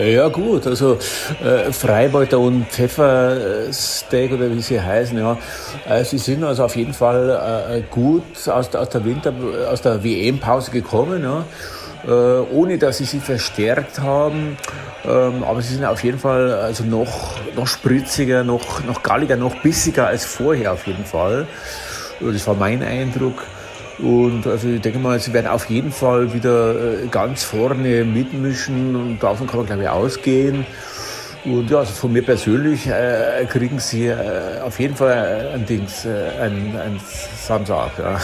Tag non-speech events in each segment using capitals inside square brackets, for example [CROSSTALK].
Ja gut, also äh, Freibeuter und Pfeffersteak oder wie sie heißen, ja, äh, sie sind also auf jeden Fall äh, gut aus, aus der Winter, aus der WM-Pause gekommen, ja, äh, ohne dass sie sie verstärkt haben, ähm, aber sie sind auf jeden Fall also noch, noch spritziger, noch, noch galliger, noch bissiger als vorher auf jeden Fall. Das war mein Eindruck. Und also ich denke mal, sie werden auf jeden Fall wieder äh, ganz vorne mitmischen und davon kann man glaube ich ausgehen. Und ja, also von mir persönlich äh, kriegen sie äh, auf jeden Fall ein Dings, äh, ein, ein Samstag. Ja.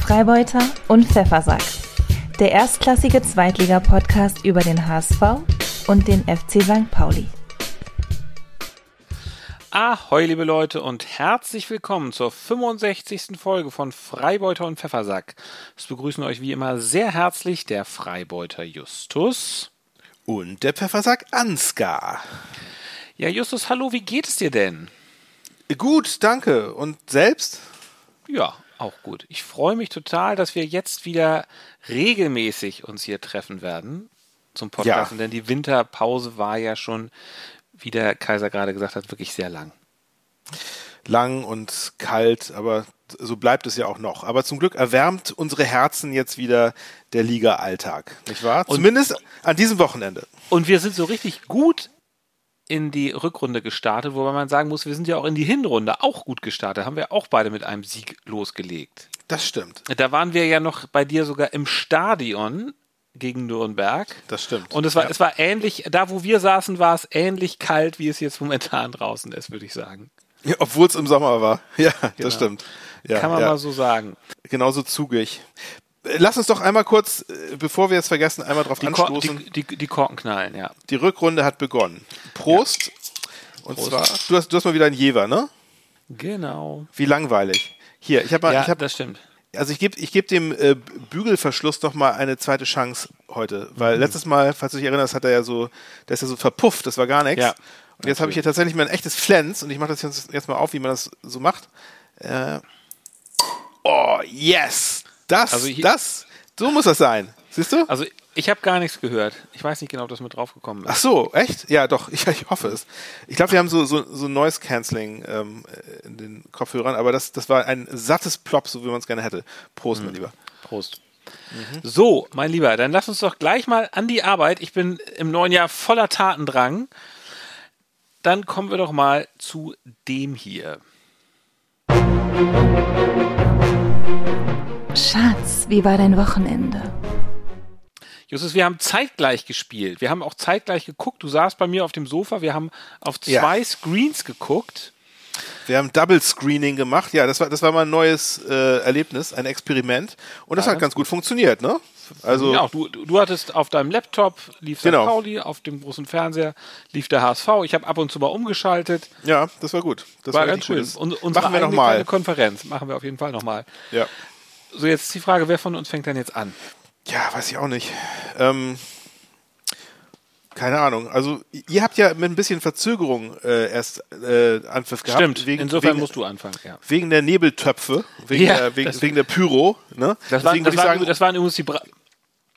Freibeuter und Pfeffersack. Der erstklassige Zweitliga-Podcast über den HSV und den FC St. Pauli. Ahoi, liebe Leute, und herzlich willkommen zur 65. Folge von Freibeuter und Pfeffersack. Es begrüßen euch wie immer sehr herzlich der Freibeuter Justus. Und der Pfeffersack Ansgar. Ja, Justus, hallo, wie geht es dir denn? Gut, danke. Und selbst? Ja, auch gut. Ich freue mich total, dass wir jetzt wieder regelmäßig uns hier treffen werden zum Podcasten, Ja. denn die Winterpause war ja schon, wie der Kaiser gerade gesagt hat, wirklich sehr lang. Lang und kalt, aber so bleibt es ja auch noch. Aber zum Glück erwärmt unsere Herzen jetzt wieder der Liga-Alltag, nicht wahr? Und- Zumindest an diesem Wochenende. Und wir sind so richtig gut in die Rückrunde gestartet, wobei man sagen muss, wir sind ja auch in die Hinrunde auch gut gestartet. Haben wir auch beide mit einem Sieg losgelegt. Das stimmt. Da waren wir ja noch bei dir sogar im Stadion gegen Nürnberg. Das stimmt. Und es war, Ja. es war ähnlich, da wo wir saßen, war es ähnlich kalt, wie es jetzt momentan draußen ist, würde ich sagen. Ja, Obwohl es im Sommer war. [LAUGHS] Ja, Genau. das stimmt. Ja, Kann man mal so sagen. Genauso zugig. Lass uns doch einmal kurz, äh, bevor wir es vergessen, einmal drauf Die, anstoßen. die, die, die Korken knallen, ja. Die Rückrunde hat begonnen. Prost. Und Prost. zwar, du hast, du hast mal wieder ein Jever, ne? Genau. Wie langweilig. Hier, ich habe mal, Ja, ich hab, das stimmt. Also ich gebe ich geb dem äh, Bügelverschluss noch mal eine zweite Chance heute, weil Mhm. letztes Mal, falls du dich erinnerst, hat er ja so, der ist ja so verpufft, das war gar nichts. Ja, und jetzt habe ich hier tatsächlich mal ein echtes Flens und ich mache das jetzt, jetzt mal auf, wie man das so macht. Äh, oh, yes! Das, Also hier- das, so muss das sein. Siehst du? Also ich habe gar nichts gehört. Ich weiß nicht genau, ob das mit draufgekommen ist. Ach so, echt? Ja, doch, [LAUGHS] ich, ich hoffe es. Ich glaube, wir haben so, so, so Noise Cancelling ähm, in den Kopfhörern, aber das, das war ein sattes Plop, so wie man es gerne hätte. Prost, Mhm. mein Lieber. Prost. So, mein Lieber, dann lass uns doch gleich mal an die Arbeit. Ich bin im neuen Jahr voller Tatendrang. Dann kommen wir doch mal zu dem hier. Schatz, wie war dein Wochenende? Justus, wir haben zeitgleich gespielt. Wir haben auch zeitgleich geguckt. Du saßt bei mir auf dem Sofa. Wir haben auf Ja. zwei Screens geguckt. Wir haben Double Screening gemacht. Ja, das war, das war mal ein neues äh, Erlebnis, ein Experiment. Und das War hat ganz gut funktioniert, ne? Also, Ja, auch du, du hattest auf deinem Laptop lief St. Genau. Pauli, auf dem großen Fernseher lief der HSV. Ich habe ab und zu mal umgeschaltet. ja, das war gut. Das War war, ganz schön. Und, unsere Machen wir nochmal. Konferenz. Machen wir auf jeden Fall nochmal. Ja. So, jetzt ist die Frage, wer von uns fängt denn jetzt an? Ja, weiß ich auch nicht. Ähm, keine Ahnung. Also, ihr habt ja mit ein bisschen Verzögerung äh, erst äh, Anpfiff gehabt. Stimmt, Wegen, insofern wegen, musst du anfangen. Ja. wegen der Nebeltöpfe, wegen, Ja, der, wegen, wegen der Pyro. Ne? Das, waren, das, waren, das waren übrigens die, Bra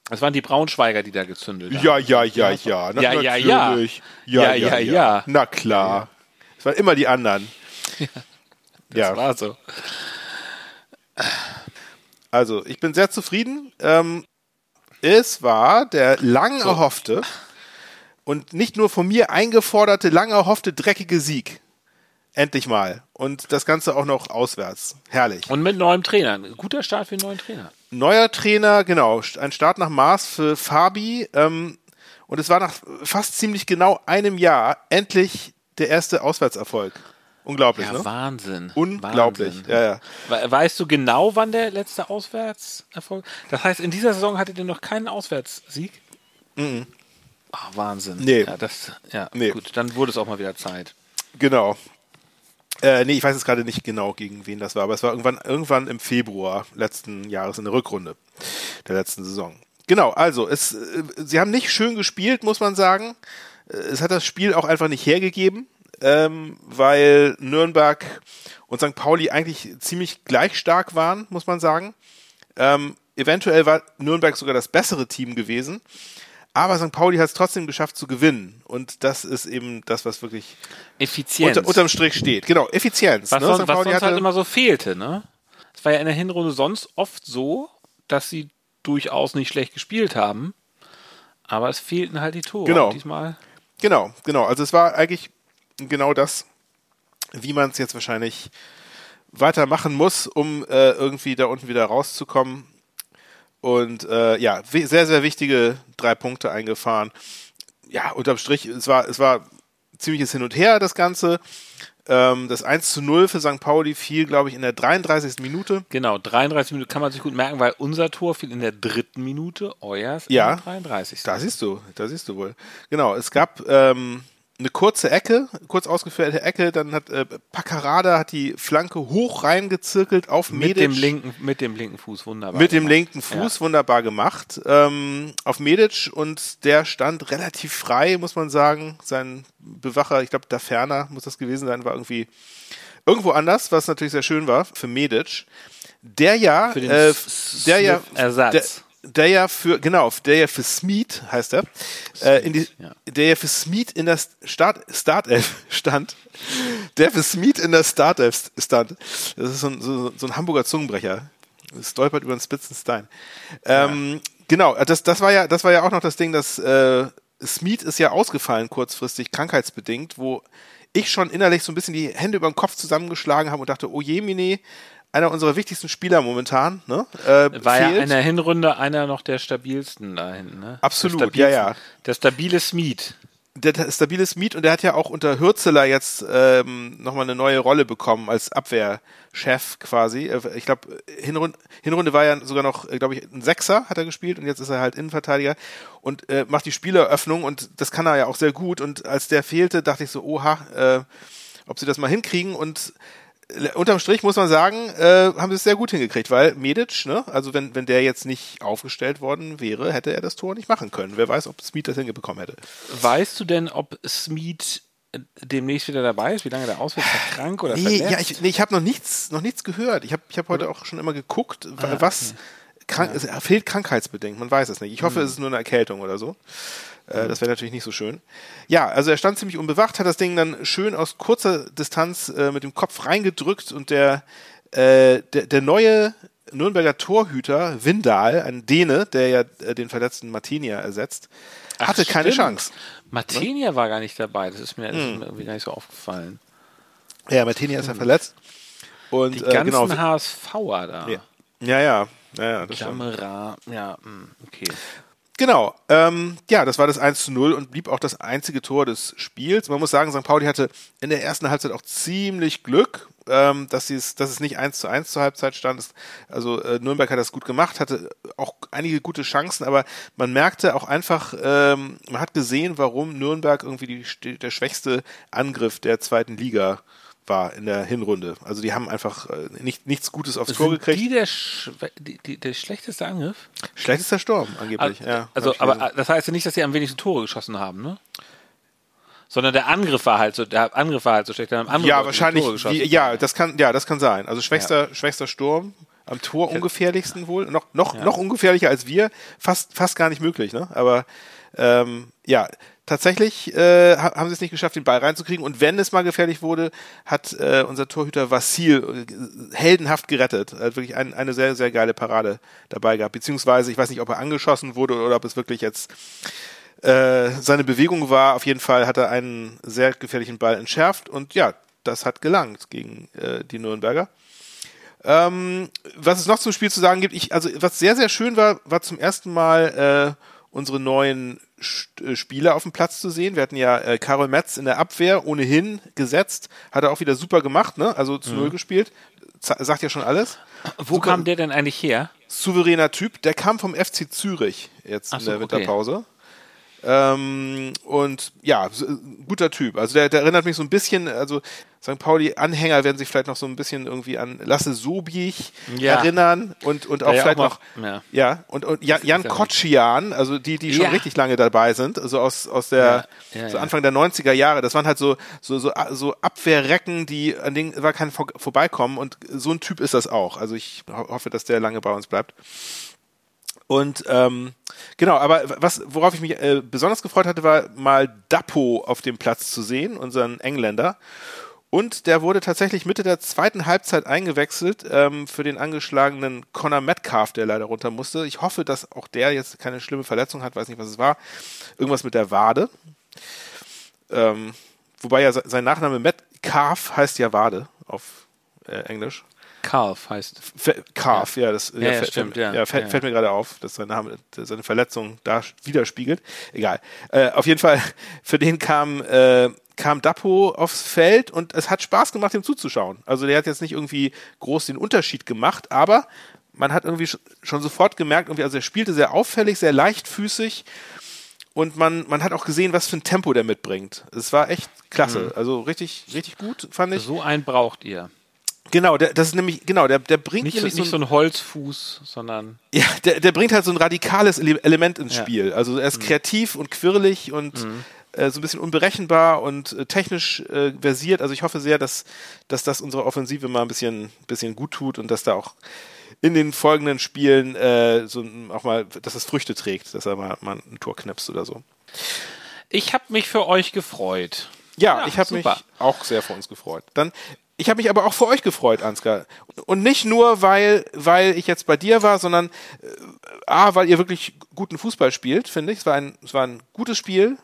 das waren die Braunschweiger, die da gezündelt haben. ja, ja, ja, ja. Na, Ja, ja, ja. Ja, ja, ja. Na klar. Es waren immer die anderen. [LAUGHS] Das Ja, war so. also ich bin sehr zufrieden. Ähm, es war der lang erhoffte und nicht nur von mir eingeforderte, lang erhoffte, dreckige Sieg. Endlich mal. Und das Ganze auch noch auswärts. Herrlich. Und mit neuem Trainer. Guter Start für einen neuen Trainer. Neuer Trainer, genau. Ein Start nach Maß für Fabi. Ähm, und es war nach fast ziemlich genau einem Jahr endlich der erste Auswärtserfolg. Unglaublich, Ja, ne? Wahnsden. Unglaublich. Wahnsinn. Ja, ja. We- Weißt du genau, wann der letzte Auswärtserfolg? Das heißt, in dieser Saison hattet ihr noch keinen Auswärtssieg? Mhm. Wahnsinn. Nee. Ja, das, ja, Nee. gut, dann wurde es auch mal wieder Zeit. Genau. Äh, nee, ich weiß jetzt gerade nicht genau, gegen wen das war, aber es war irgendwann, irgendwann im Februar letzten Jahres in der Rückrunde der letzten Saison. Genau, also es, äh, sie haben nicht schön gespielt, muss man sagen. Äh, Es hat das Spiel auch einfach nicht hergegeben, ähm, weil Nürnberg und St. Pauli eigentlich ziemlich gleich stark waren, muss man sagen. Ähm, eventuell war Nürnberg sogar das bessere Team gewesen. Aber St. Pauli hat es trotzdem geschafft zu gewinnen. Und das ist eben das, was wirklich Effizienz. unter, unterm Strich steht. Genau, Effizienz. was ne? sonst, St. was Pauli sonst halt immer so fehlte, ne? Es war ja in der Hinrunde sonst oft so, dass sie durchaus nicht schlecht gespielt haben. Aber es fehlten halt die Tore. Genau. Diesmal. Genau, genau. Also es war eigentlich genau das, wie man es jetzt wahrscheinlich weitermachen muss, um äh, irgendwie da unten wieder rauszukommen. Und äh, ja, sehr, sehr wichtige drei Punkte eingefahren. Ja, unterm Strich, es war, es war ziemliches Hin und Her, das Ganze. Ähm, das 1 zu 0 für St. Pauli fiel, glaube ich, in der 33. Minute. Genau, 33 Minuten kann man sich gut merken, weil unser Tor fiel in der dritten Minute, euers Ja. in der 33. Da siehst du, da siehst du wohl. Genau, es gab ähm, eine kurze Ecke, kurz ausgeführte Ecke, dann hat äh, Paccarada hat die Flanke hoch reingezirkelt auf mit Medic. dem linken, mit dem linken Fuß wunderbar. mit dem gemacht. linken Fuß wunderbar gemacht ähm, auf Medic und der stand relativ frei, muss man sagen. Sein Bewacher, ich glaube, da ferner muss das gewesen sein, war irgendwie irgendwo anders, was natürlich sehr schön war für Medic. Der ja, Für den äh, der ja, Smith-Ersatz. der, der ja für, genau, der ja für Smeed heißt er, äh, in die, ja. der ja für Smeed in der Start, Startelf [LAUGHS] stand, der für Smeed in der Startelf stand. Das ist so ein, so, so ein Hamburger Zungenbrecher. Stolpert über den spitzen Stein. Ähm, Genau, das, das war ja, das war ja auch noch das Ding, dass äh, Smeed ist ja ausgefallen kurzfristig, krankheitsbedingt, wo ich schon innerlich so ein bisschen die Hände über den Kopf zusammengeschlagen habe und dachte, oh je, Mine, einer unserer wichtigsten Spieler momentan, ne? Äh, War ja fehlt. in der Hinrunde einer noch der stabilsten da hinten, ne? Absolut, ja, ja. Der stabile Smith. der stabile Smith und der hat ja auch unter Hürzeler jetzt ähm, nochmal eine neue Rolle bekommen als Abwehrchef quasi. Äh, Ich glaube, Hinrunde, Hinrunde war ja sogar noch, glaube ich, ein Sechser hat er gespielt und jetzt ist er halt Innenverteidiger und äh, macht die Spieleröffnung und das kann er ja auch sehr gut. Und als der fehlte, dachte ich so, oha, äh, ob sie das mal hinkriegen und äh, unterm Strich muss man sagen, äh, haben sie es sehr gut hingekriegt, weil Medic, ne, also wenn, wenn der jetzt nicht aufgestellt worden wäre, hätte er das Tor nicht machen können. Wer weiß, ob Smith das hingebekommen hätte. Weißt du denn, ob Smith äh, demnächst wieder dabei ist? Wie lange der ausfällt? Ist er krank oder Nee, verletzt? ja, ich, nee, ich habe noch nichts, noch nichts gehört. Ich habe ich hab heute auch schon immer geguckt, wa- was krank, es fehlt krankheitsbedingt. Man weiß es nicht. Ich hoffe, es ist nur eine Erkältung oder so. Äh, Das wäre natürlich nicht so schön. Ja, also er stand ziemlich unbewacht, hat das Ding dann schön aus kurzer Distanz äh, mit dem Kopf reingedrückt und der, äh, der, der neue Nürnberger Torhüter, Windal, ein Däne, der ja äh, den verletzten Martinia ersetzt, Ach, hatte keine stimmt. Chance. Martinia war gar nicht dabei. Das ist mir, das Hm. ist mir irgendwie gar nicht so aufgefallen. Ja, Martinia ist ja verletzt. Und Die äh, ganzen genau, HSVer da. ja, ja, ja, ja. Kamera, ja, mh, okay. Genau, ähm, ja, das war das 1 zu 0 und blieb auch das einzige Tor des Spiels. Man muss sagen, St. Pauli hatte in der ersten Halbzeit auch ziemlich Glück, ähm, dass, dass es nicht 1 zu 1 zur Halbzeit stand. Also äh, Nürnberg hat das gut gemacht, hatte auch einige gute Chancen, aber man merkte auch einfach, ähm, man hat gesehen, warum Nürnberg irgendwie die, der schwächste Angriff der zweiten Liga war in der Hinrunde. Also die haben einfach äh, nicht, nichts Gutes aufs Tor gekriegt. die der, Schwe- die, die, der schlechteste Angriff? Schlechtester Sturm angeblich, Also, ja. also aber das heißt ja nicht, dass sie am wenigsten Tore geschossen haben, ne? Sondern der Angriff war halt so, der Angriff war halt so schlecht. dann haben Ja, die wahrscheinlich. Wie, ja, das kann, ja, das kann sein. Also schwächster, schwächster Sturm am Tor ungefährlichsten wohl. Noch, noch, noch ungefährlicher als wir. Fast, fast gar nicht möglich, ne? Aber ähm, ja, tatsächlich äh, ha- haben sie es nicht geschafft, den Ball reinzukriegen. Und wenn es mal gefährlich wurde, hat äh, unser Torhüter Vassil äh, heldenhaft gerettet. Er hat wirklich ein, eine sehr, sehr geile Parade dabei gehabt. Beziehungsweise, ich weiß nicht, ob er angeschossen wurde oder ob es wirklich jetzt äh, seine Bewegung war. Auf jeden Fall hat er einen sehr gefährlichen Ball entschärft und ja, das hat gelangt gegen äh, die Nürnberger. Ähm, was es noch zum Spiel zu sagen gibt, ich, also was sehr, sehr schön war, war zum ersten Mal äh, unsere neuen äh, Spieler auf dem Platz zu sehen. Wir hatten ja äh, Karol Metz in der Abwehr ohnehin gesetzt, hat er auch wieder super gemacht, ne? Also zu Null gespielt. Z sagt ja schon alles. Wo Super- kam der denn eigentlich her? souveräner Typ. Der kam vom FC Zürich jetzt Ach in so, der okay. Winterpause. Ähm, und ja, guter Typ. Also der, der erinnert mich so ein bisschen, also St. Pauli-Anhänger werden sich vielleicht noch so ein bisschen irgendwie an Lasse Sobich Ja. erinnern und, und auch ja vielleicht auch noch, mal- ja. ja, und, und Jan, Jan ja Kotschian, also die, die schon richtig lange dabei sind, also aus, aus der, so. Anfang der 90er Jahre, das waren halt so, so, so, so Abwehrrecken, die, an denen war kein Vor Vorbeikommen und so ein Typ ist das auch. Also ich ho hoffe, dass der lange bei uns bleibt. Und ähm, genau, aber was, worauf ich mich äh, besonders gefreut hatte, war mal Dapo auf dem Platz zu sehen, unseren Engländer. Und der wurde tatsächlich Mitte der zweiten Halbzeit eingewechselt ähm, für den angeschlagenen Conor Metcalf, der leider runter musste. Ich hoffe, dass auch der jetzt keine schlimme Verletzung hat, weiß nicht, was es war. Irgendwas mit der Wade. Ähm, wobei ja se- sein Nachname Metcalf heißt ja Wade auf äh, Englisch. Calf heißt. Fe- Calf, ja, das Ja, ja, fällt, stimmt, ja. ja, fällt, Ja. fällt mir gerade auf, dass sein Name, seine Verletzung da widerspiegelt. Egal. Äh, auf jeden Fall, [LAUGHS] für den kam, äh, kam Dapo aufs Feld und es hat Spaß gemacht, ihm zuzuschauen. Also der hat jetzt nicht irgendwie groß den Unterschied gemacht, aber man hat irgendwie sch- schon sofort gemerkt, irgendwie, also er spielte sehr auffällig, sehr leichtfüßig und man, man hat auch gesehen, was für ein Tempo der mitbringt. Es war echt klasse. Mhm. Also richtig, richtig gut, fand ich. So einen braucht ihr. Genau, der, das ist nämlich, genau, der, der bringt Nicht, so, nämlich nicht so ein Holzfuß, sondern [LAUGHS] Ja, der, der bringt halt so ein radikales Ele Element ins Ja. Spiel. Also er ist kreativ und quirlig und äh, so ein bisschen unberechenbar und äh, technisch äh, versiert. Also ich hoffe sehr, dass, dass das unsere Offensive mal ein bisschen, bisschen gut tut und dass da auch in den folgenden Spielen äh, so auch mal, dass es Früchte trägt, dass er mal, mal ein Tor knipst oder so. ich habe mich für euch gefreut. Ja, Ja, ich habe mich auch sehr für uns gefreut. Dann, ich habe mich aber auch für euch gefreut, Ansgar. Und nicht nur, weil, weil ich jetzt bei dir war, sondern äh, A, weil ihr wirklich guten Fußball spielt, finde ich. Es war ein, es war ein gutes Spiel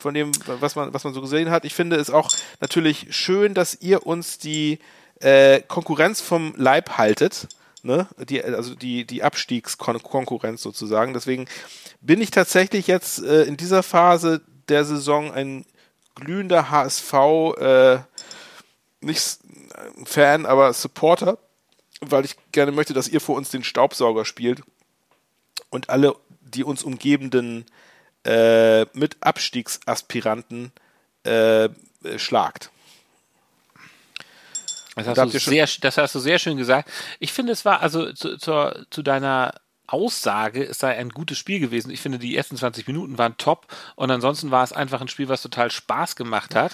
von dem, was man, was man so gesehen hat. Ich finde es auch natürlich schön, dass ihr uns die äh, Konkurrenz vom Leib haltet. Ne? Die, also die, die Abstiegskonkurrenz sozusagen. Deswegen bin ich tatsächlich jetzt äh, in dieser Phase der Saison ein glühender HSV, äh, nicht Fan, aber Supporter, weil ich gerne möchte, dass ihr vor uns den Staubsauger spielt und alle die uns umgebenden äh, mit Abstiegsaspiranten äh, schlagt. Das Da hast, du sehr, das hast du sehr schön gesagt. Ich finde, es war also zu, zur, zu deiner Aussage, es sei ein gutes Spiel gewesen. Ich finde, die ersten 20 Minuten waren top und ansonsten war es einfach ein Spiel, was total Spaß gemacht hat.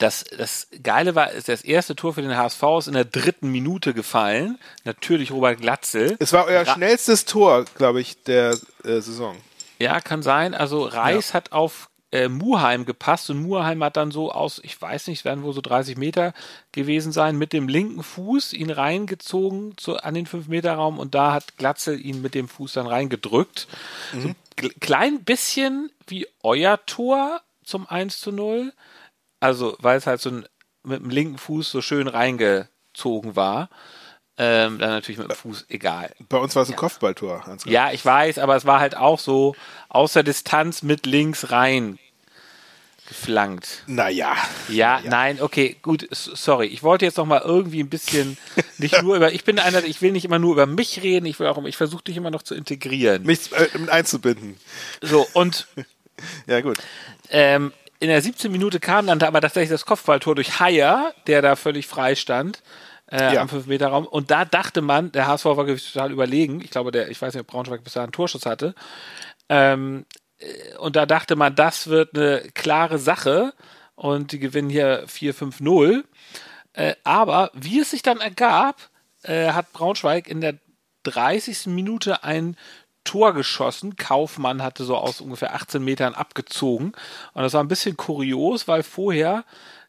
Das, das Geile war, ist das erste Tor für den HSV ist in der dritten Minute gefallen. Natürlich Robert Glatzel. Es war euer Ra- schnellstes Tor, glaube ich, der äh, Saison. Ja, kann sein. Also Reis hat auf äh, Muheim gepasst und Muheim hat dann so aus, ich weiß nicht, werden wohl so 30 Meter gewesen sein, mit dem linken Fuß ihn reingezogen zu, an den 5-Meter-Raum und da hat Glatzel ihn mit dem Fuß dann reingedrückt. So ein kle- klein bisschen wie euer Tor zum 1 zu 0. Also, weil es halt so ein, mit dem linken Fuß so schön reingezogen war. Ähm, dann natürlich mit dem Fuß egal. Bei uns war es ein Kopfballtor. Ansgar. Ja, ich weiß, aber es war halt auch so aus der Distanz mit links rein geflankt. Naja. Ja, nein, okay, gut, sorry. Ich wollte jetzt noch mal irgendwie ein bisschen [LAUGHS] nicht nur über, ich bin einer, ich will nicht immer nur über mich reden, ich will auch, ich versuche dich immer noch zu integrieren. Mich äh, einzubinden. So, und [LAUGHS] Ja, gut. ähm, in der 17. Minute kam dann da aber tatsächlich das Kopfballtor durch Haier, der da völlig frei stand. Äh, Ja. am 5-Meter-Raum. Und da dachte man, der HSV war total überlegen. Ich glaube, der, ich weiß nicht, ob Braunschweig bis dahin einen Torschuss hatte. Ähm, äh, und da dachte man, das wird eine klare Sache. Und die gewinnen hier 4-5-0. Äh, aber wie es sich dann ergab, äh, hat Braunschweig in der 30. Minute ein Tor geschossen. Kaufmann hatte so aus ungefähr 18 Metern abgezogen. Und das war ein bisschen kurios, weil vorher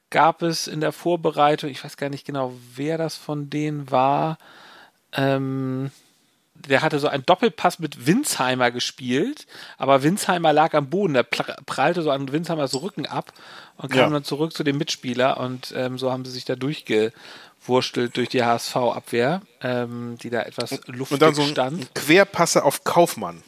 gab es in der Vorbereitung, ich weiß gar nicht genau, wer das von denen war, ähm, der hatte so einen Doppelpass mit Winsheimer gespielt, aber Winsheimer lag am Boden, der prallte so an Winsheimers Rücken ab und kam Ja. dann zurück zu dem Mitspieler und ähm, so haben sie sich da durchgewurstelt durch die HSV-Abwehr, ähm, die da etwas luftig Und dann so ein, stand. ein Querpasse auf Kaufmann.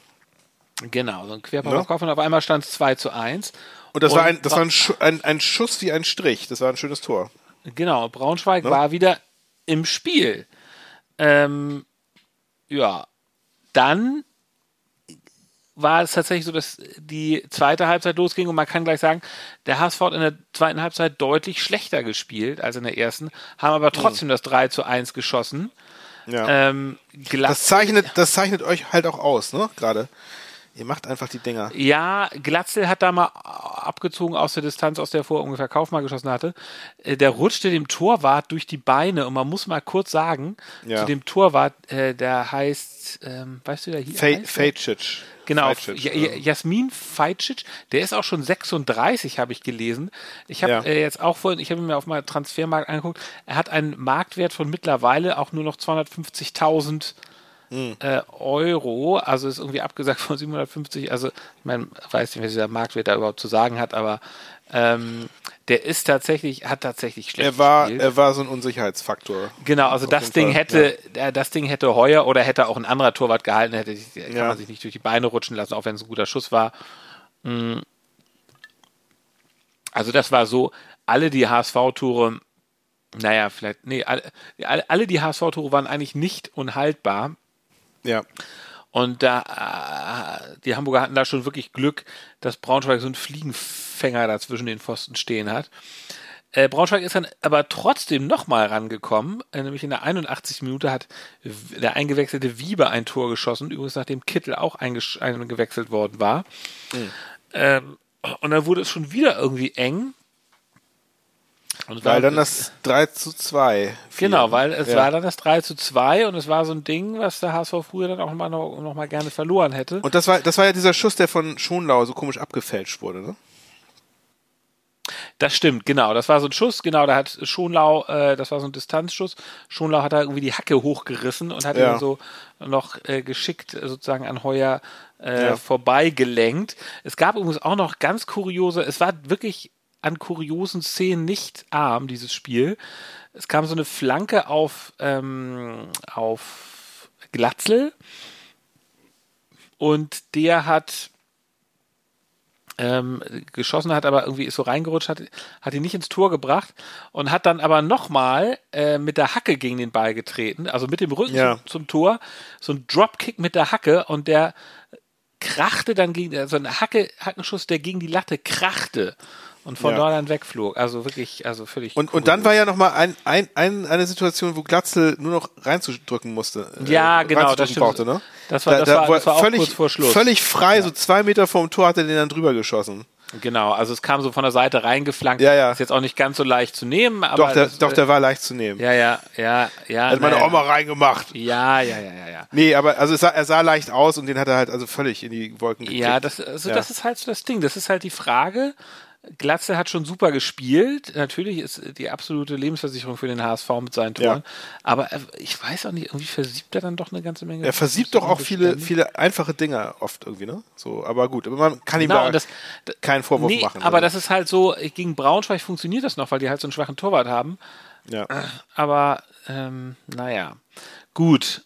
Genau, so ein Querpass Ne? auf und auf einmal stand es 2 zu 1. Und das Und war ein, das war ein, Schu ein, ein Schuss wie ein Strich. Das war ein schönes Tor. Genau, Braunschweig Ne? war wieder im Spiel. Ähm, ja, dann war es tatsächlich so, dass die zweite Halbzeit losging und man kann gleich sagen, der HSV hat in der zweiten Halbzeit deutlich schlechter gespielt als in der ersten, haben aber trotzdem mhm. das 3 zu 1 geschossen. Ja. Ähm, das, zeichnet, das zeichnet euch halt auch aus, ne? Gerade. Ihr macht einfach die Dinger. Ja, Glatzel hat da mal abgezogen aus der Distanz, aus der er vorher ungefähr Kaufmann geschossen hatte. Äh, der rutschte dem Torwart durch die Beine und man muss mal kurz sagen, ja. zu dem Torwart, äh, der heißt, ähm, weißt du, der hier Fe Fejcic. Genau, Fejcic, ja, Jasmin Fejcic, der ist auch schon 36, habe ich gelesen. Ich habe ja. äh, jetzt auch vorhin, ich habe mir auf meinem Transfermarkt angeguckt, er hat einen Marktwert von mittlerweile auch nur noch 250.000 hm. äh, Euro, also ist irgendwie abgesagt von 750, also ich meine, weiß nicht, was dieser Marktwert da überhaupt zu sagen hat, aber ähm, der ist tatsächlich, hat tatsächlich schlecht er war, gespielt. Er war so ein Unsicherheitsfaktor. Genau, also das Ding Fall. hätte, ja. das Ding hätte Heuer oder hätte auch ein anderer Torwart gehalten, hätte kann ja. man sich nicht durch die Beine rutschen lassen, auch wenn es ein guter Schuss war. Hm. Also das war so, alle die HSV-Tore, naja, vielleicht, nee, alle, alle die HSV-Tore waren eigentlich nicht unhaltbar. Ja. Und da, äh, die Hamburger hatten da schon wirklich Glück, dass Braunschweig so einen Fliegenfänger da zwischen den Pfosten stehen hat. Äh, Braunschweig ist dann aber trotzdem nochmal rangekommen, äh, nämlich in der 81. Minute hat der eingewechselte Wiebe ein Tor geschossen, übrigens nachdem Kittel auch eingewechselt worden war. Mhm. Ähm, und dann wurde es schon wieder irgendwie eng. Und weil dann das 3 zu 2. Genau, weil es ja. war dann das 3 zu 2 und es war so ein Ding, was der HSV früher dann auch mal noch, noch mal gerne verloren hätte. Und das war, das war ja dieser Schuss, der von Schonlau so komisch abgefälscht wurde, ne? Das stimmt, genau. Das war so ein Schuss, genau, da hat Schonlau, äh, das war so ein Distanzschuss. Schonlau hat da irgendwie die Hacke hochgerissen und hat ja. ihn so noch äh, geschickt sozusagen an Heuer äh, ja. vorbeigelenkt. Es gab übrigens auch noch ganz kuriose, es war wirklich an kuriosen Szenen nicht arm, dieses Spiel. Es kam so eine Flanke auf, ähm, auf Glatzel und der hat ähm, geschossen hat, aber irgendwie ist so reingerutscht, hat, hat ihn nicht ins Tor gebracht und hat dann aber nochmal äh, mit der Hacke gegen den Ball getreten, also mit dem Rücken ja. zum, zum, Tor, so ein Dropkick mit der Hacke und der krachte dann gegen, also ein Hacke, Hackenschuss, der gegen die Latte krachte und von ja. dort dann wegflog. Also wirklich, also völlig. Und, und dann war ja nochmal ein, ein, ein, eine Situation, wo Glatzel nur noch reinzudrücken musste. Äh, ja, äh, genau, das stimmt. Brauchte, ne? Das war, das da, war, das war völlig, kurz vor Schluss. Völlig frei, ja. so zwei Meter vom Tor hat er den dann drüber geschossen. Genau, also es kam so von der Seite reingeflankt. Ja, ja. Ist jetzt auch nicht ganz so leicht zu nehmen, aber. Doch, der, das, doch, der war leicht zu nehmen. Ja, ja, ja, ja. Hat meine Oma reingemacht. Ja, ja, ja, ja, ja. Nee, aber also sah, er sah leicht aus und den hat er halt also völlig in die Wolken gekriegt. Ja, das, also ja. das ist halt so das Ding. Das ist halt die Frage, Glatze hat schon super gespielt. Natürlich ist die absolute Lebensversicherung für den HSV mit seinen Toren. Ja. Aber ich weiß auch nicht, irgendwie versiebt er dann doch eine ganze Menge. Er versiebt doch auch viele, viele einfache Dinge oft irgendwie, ne? So, aber gut, aber man kann ihm genau, da keinen Vorwurf nee, machen. Aber oder? das ist halt so, gegen Braunschweig funktioniert das noch, weil die halt so einen schwachen Torwart haben. Ja. Aber, ähm, naja. Gut.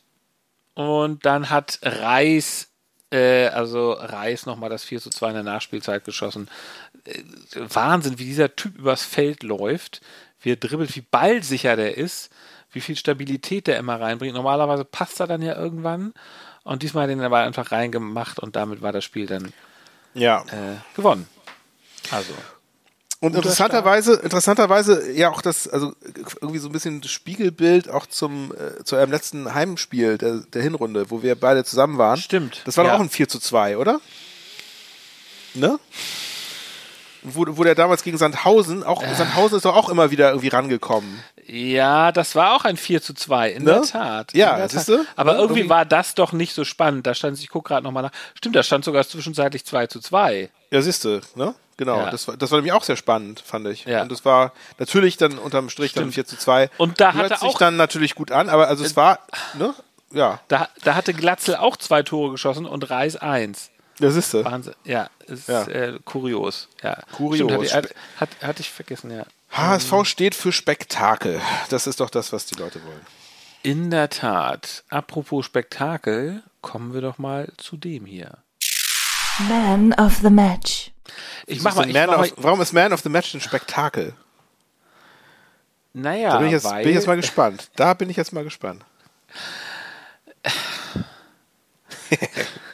Und dann hat Reis äh, also Reis nochmal das 4 zu 2 in der Nachspielzeit geschossen. Äh, Wahnsinn, wie dieser Typ übers Feld läuft, wie er dribbelt, wie ballsicher der ist, wie viel Stabilität der immer reinbringt. Normalerweise passt er dann ja irgendwann. Und diesmal hat er den aber einfach reingemacht und damit war das Spiel dann ja. äh, gewonnen. Also. Und interessanterweise, interessanterweise ja auch das, also irgendwie so ein bisschen Spiegelbild auch zum äh, zu eurem letzten Heimspiel der, der Hinrunde, wo wir beide zusammen waren. Stimmt. Das war ja. doch auch ein 4 zu 2, oder? Ne? Wo, wo der damals gegen Sandhausen, auch äh. Sandhausen ist doch auch immer wieder irgendwie rangekommen. Ja, das war auch ein 4 zu 2, in ne? der Tat. Ja, der siehst du? Aber ja, irgendwie, irgendwie war das doch nicht so spannend. Da stand, ich gucke gerade nochmal nach. Stimmt, da stand sogar zwischenzeitlich 2 zu 2. Ja, siehst du, ne? Genau, ja. das, war, das war nämlich auch sehr spannend, fand ich. Ja. Und das war natürlich dann unterm Strich Stimmt. dann 4 zu 2. Und da Hört hatte sich auch dann natürlich gut an, aber also es war, ne? Ja. Da, da hatte Glatzel auch zwei Tore geschossen und Reis eins. Das ist so. Wahnsinn. Ja, ist ja. Äh, kurios. Ja. Kurios. Stimmt, hatte, hat, hatte ich vergessen, ja. HSV steht für Spektakel. Das ist doch das, was die Leute wollen. In der Tat. Apropos Spektakel, kommen wir doch mal zu dem hier. Man of the Match. Ich mach mal, ich mach of, warum ist Man of the Match ein Spektakel? Naja, da bin ich, jetzt, bin ich jetzt mal gespannt. Da bin ich jetzt mal gespannt. [LAUGHS]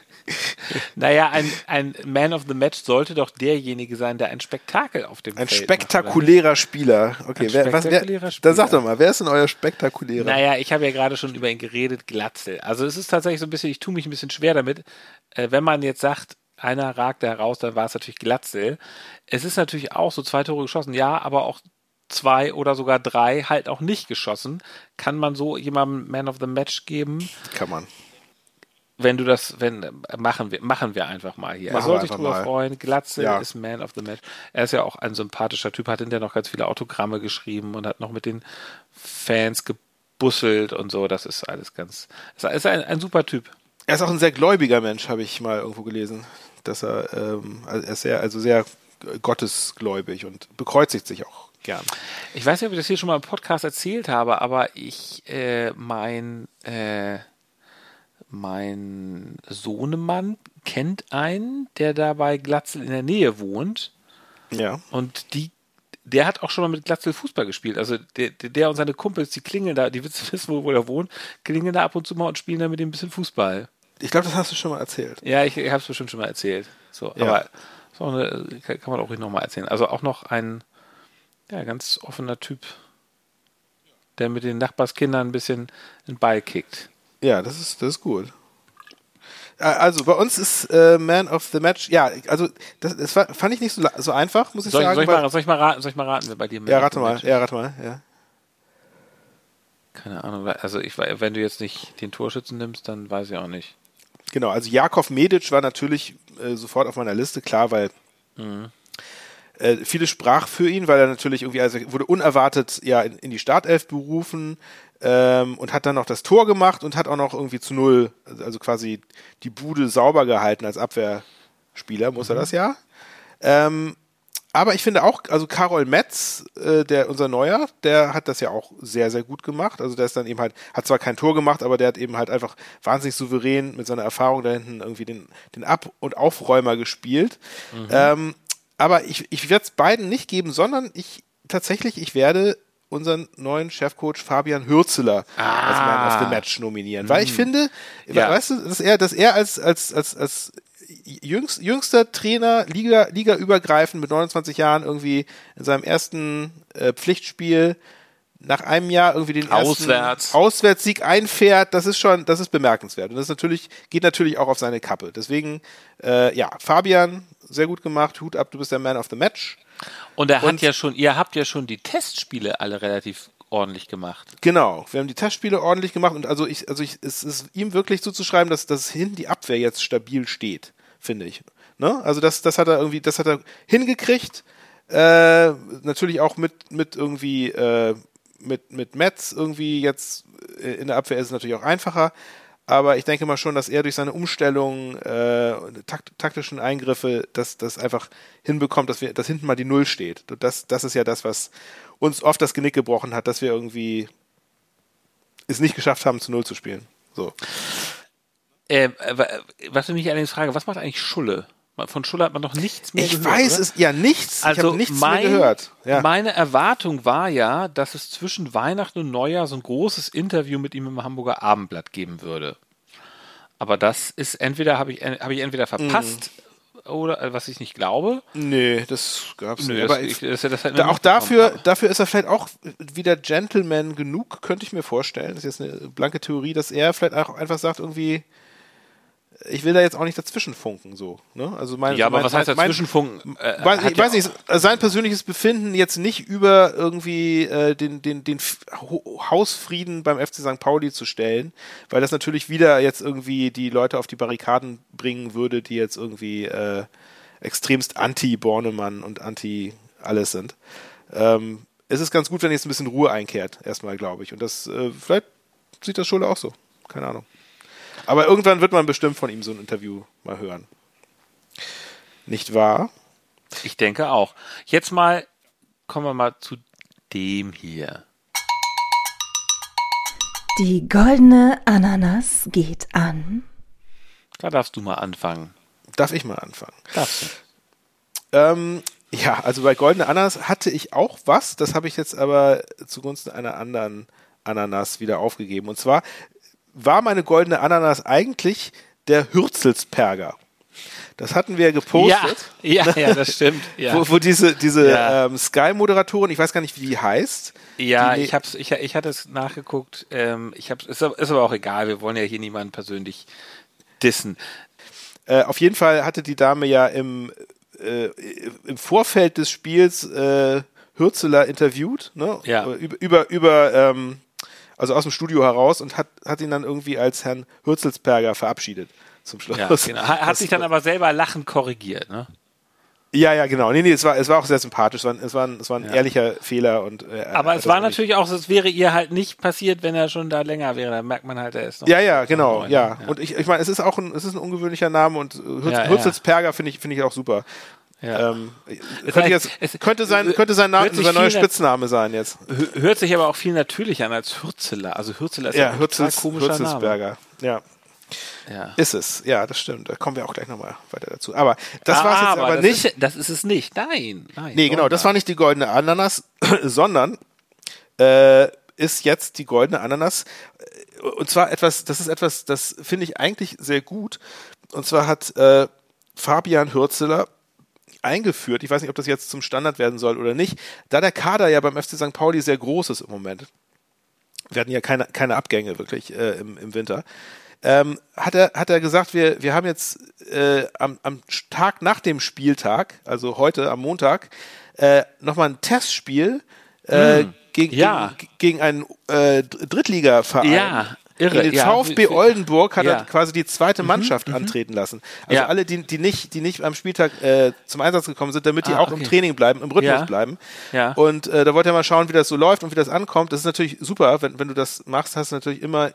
[LAUGHS] Naja, ein, ein Man of the Match sollte doch derjenige sein, der ein Spektakel auf dem Ein Feld spektakulärer macht, Spieler. Okay, ein wer, was, wer, spektakulärer Spieler. dann sag doch mal, wer ist denn euer spektakulärer? Naja, ich habe ja gerade schon über ihn geredet, Glatzel. Also es ist tatsächlich so ein bisschen, ich tue mich ein bisschen schwer damit, äh, wenn man jetzt sagt, einer ragte heraus, dann war es natürlich Glatzel. Es ist natürlich auch so zwei Tore geschossen, ja, aber auch zwei oder sogar drei halt auch nicht geschossen. Kann man so jemandem Man of the Match geben? Kann man. Wenn du das, wenn, machen wir, machen wir einfach mal hier. Machen er soll sich drüber mal. freuen. Glatzel Ja. ist Man of the Match. Er ist ja auch ein sympathischer Typ, hat hinterher noch ganz viele Autogramme geschrieben und hat noch mit den Fans gebusselt und so. Das ist alles ganz, ist ist ein, ein super Typ. Er ist auch ein sehr gläubiger Mensch, habe ich mal irgendwo gelesen. Dass er, ähm, also er ist sehr, also sehr gottesgläubig und bekreuzigt sich auch gern. Ich weiß nicht, ob ich das hier schon mal im Podcast erzählt habe, aber ich, äh, mein, äh, mein Sohnemann kennt einen, der da bei Glatzel in der Nähe wohnt. Ja. Und die, der hat auch schon mal mit Glatzel Fußball gespielt. Also der, der und seine Kumpels, die klingeln da, die wissen, [LAUGHS] wissen wo, wo er wohnt, klingeln da ab und zu mal und spielen da mit ihm ein bisschen Fußball. Ich glaube, das hast du schon mal erzählt. Ja, ich, ich habe es bestimmt schon mal erzählt. So, Ja. aber auch eine, kann, man auch ruhig nochmal erzählen. Also auch noch ein ja, ganz offener Typ, der mit den Nachbarskindern ein bisschen den Ball kickt. Ja, das ist, das ist gut. Äh, Also bei uns ist äh, Man of the Match, ja, also das, das fand ich nicht so, so einfach, muss ich Soll, sagen. soll, ich mal, soll, ich mal raten, soll ich mal raten, bei dir ja, rate mal, ja, rate mal, ja. Keine Ahnung, also ich, we- wenn du jetzt nicht den Torschützen nimmst, dann weiß ich auch nicht. Genau, also Jakov Medic war natürlich äh, sofort auf meiner Liste, klar, weil äh, vieles sprach für ihn, weil er natürlich irgendwie, also wurde unerwartet ja in, in die Startelf berufen ähm, und hat dann noch das Tor gemacht und hat auch noch irgendwie zu null, also quasi die Bude sauber gehalten als Abwehrspieler, muss er das ja. Ähm, aber ich finde auch, also Karol Metz, äh, der unser Neuer, der hat das ja auch sehr, sehr gut gemacht. Also der ist dann eben halt, hat zwar kein Tor gemacht, aber der hat eben halt einfach wahnsinnig souverän mit seiner Erfahrung da hinten irgendwie den, den Ab- und Aufräumer gespielt. Ähm, aber ich, ich werde es beiden nicht geben, sondern ich tatsächlich, ich werde unseren neuen Chefcoach Fabian Hürzeler als Man of the Match nominieren. Weil ich finde, Ja. weißt du, dass er, dass er als, als, als, als jüngst, jüngster Trainer, Liga, Liga übergreifend mit 29 Jahren irgendwie in seinem ersten äh, Pflichtspiel nach einem Jahr irgendwie den ersten Auswärts. Auswärtssieg einfährt, das ist schon, das ist bemerkenswert. Und das natürlich, geht natürlich auch auf seine Kappe. Deswegen, äh, ja, Fabian, sehr gut gemacht, Hut ab, du bist der Man of the Match. Und er hat Und- ja schon, ihr habt ja schon die Testspiele alle relativ ordentlich gemacht. Genau, wir haben die Testspiele ordentlich gemacht und also ich, also ich, es ist ihm wirklich zuzuschreiben, dass, dass hinten die Abwehr jetzt stabil steht, finde ich. Ne? Also das, das hat er irgendwie, das hat er hingekriegt. Äh, natürlich auch mit, mit irgendwie, äh, mit, mit Metz irgendwie jetzt äh, in der Abwehr ist es natürlich auch einfacher. Aber ich denke mal schon, dass er durch seine Umstellung, äh, takt, taktischen Eingriffe, das, das einfach hinbekommt, dass wir, dass hinten mal die Null steht. Das, das ist ja das, was uns oft das Genick gebrochen hat, dass wir irgendwie es nicht geschafft haben, zu Null zu spielen. So. Äh, was ich mich allerdings frage, was macht eigentlich Schulle? Von Schulle hat man noch nichts mehr Ich gehört. weiß oder? es ja nichts. ich Also habe nichts mein, mehr gehört. Ja. meine Erwartung war ja, dass es zwischen Weihnachten und Neujahr so ein großes Interview mit ihm im Hamburger Abendblatt geben würde. Aber das ist entweder habe ich habe ich entweder verpasst oder äh, was ich nicht glaube. Nee, das gab's Nö, nicht. Aber ich, das, das hat da, auch dafür, dafür ist er vielleicht auch wieder Gentleman genug, könnte ich mir vorstellen. Das ist jetzt eine blanke Theorie, dass er vielleicht auch einfach sagt, irgendwie, ich will da jetzt auch nicht dazwischen funken, so. Ne? Also mein. Ja, aber mein, was heißt dazwischenfunken? Äh, Weiß, hat ich ja weiß nicht, sein persönliches Befinden jetzt nicht über irgendwie äh, den, den, den Hausfrieden beim FC St. Pauli zu stellen, weil das natürlich wieder jetzt irgendwie die Leute auf die Barrikaden bringen würde, die jetzt irgendwie äh, extremst anti-Bornemann und anti alles sind. Ähm, es ist ganz gut, wenn jetzt ein bisschen Ruhe einkehrt, erstmal, glaube ich. Und das, äh, vielleicht sieht das Schule auch so. Keine Ahnung. Aber irgendwann wird man bestimmt von ihm so ein Interview mal hören. Nicht wahr? Ich denke auch. Jetzt mal kommen wir mal zu dem hier. Die goldene Ananas geht an. Da darfst du mal anfangen. Darf ich mal anfangen? Darfst du. Ähm, ja, also bei Goldene Ananas hatte ich auch was, das habe ich jetzt aber zugunsten einer anderen Ananas wieder aufgegeben. Und zwar war meine Goldene Ananas eigentlich der Hürzelsperger. Das hatten wir gepostet. Ja, ja, ja das [LAUGHS] stimmt. Ja. Wo, wo diese, diese ja. ähm, Sky-Moderatorin, ich weiß gar nicht, wie die heißt. Ja, die, ich hab's, ich, ich hatte es nachgeguckt. Ähm, ich hab's, ist, ist aber auch egal. Wir wollen ja hier niemanden persönlich dissen. Äh, auf jeden Fall hatte die Dame ja im, äh, im Vorfeld des Spiels äh, Hürzeler interviewt, ne? Ja. Über, über, über ähm, also aus dem Studio heraus und hat, hat ihn dann irgendwie als Herrn Hürzelsperger verabschiedet zum Schluss. Ja, genau. Hat, hat sich dann aber selber lachend korrigiert, ne? Ja, ja, genau. Nee, nee, es war, es war auch sehr sympathisch. Es war, es war ein, es war ein ja. ehrlicher Fehler. Und, äh, aber es war natürlich auch, es wäre ihr halt nicht passiert, wenn er schon da länger wäre. Da merkt man halt, er ist noch. Ja, ja, genau, ja. ja. Und ich, ich meine, es ist auch ein, es ist ein ungewöhnlicher Name und Hürz, ja, Hürzelsperger finde ich, finde ich auch super. Ja. Ähm, könnte, jetzt, könnte, sein, könnte sein, Na, sein neuer Spitzname sein jetzt. Hört sich aber auch viel natürlicher an als Hürzeler. Also Hürzeler ist ja, ja Hürzels, komischer Hürzelsberger. Name. Ja. Ja. Ist es, ja, das stimmt. Da kommen wir auch gleich nochmal weiter dazu. Aber das ah, war es jetzt aber, aber nicht. Ist, das ist es nicht. Nein, nein. Nee, genau, das war nicht die goldene Ananas, [CLEARS THROAT] sondern äh, ist jetzt die goldene Ananas. Und zwar etwas, das ist etwas, das finde ich eigentlich sehr gut. Und zwar hat äh, Fabian Hürzeler eingeführt, ich weiß nicht, ob das jetzt zum Standard werden soll oder nicht, da der Kader ja beim FC St. Pauli sehr groß ist im Moment. Wir hatten ja keine, keine Abgänge wirklich äh, im, im Winter ähm, hat, er, hat er gesagt, wir, wir haben jetzt äh, am, am Tag nach dem Spieltag, also heute am Montag, äh, nochmal ein Testspiel äh, hm. gegen, ja. gegen, gegen einen äh, Drittligaverein. Ja. Irre, den ja. VfB Oldenburg hat ja. er quasi die zweite mhm, Mannschaft mhm, antreten lassen. Also ja. alle, die, die nicht, die nicht am Spieltag äh, zum Einsatz gekommen sind, damit die ah, auch okay. im Training bleiben, im Rhythmus bleiben. Ja. Und äh, da wollte er mal schauen, wie das so läuft und wie das ankommt. Das ist natürlich super, wenn, wenn du das machst, hast du natürlich immer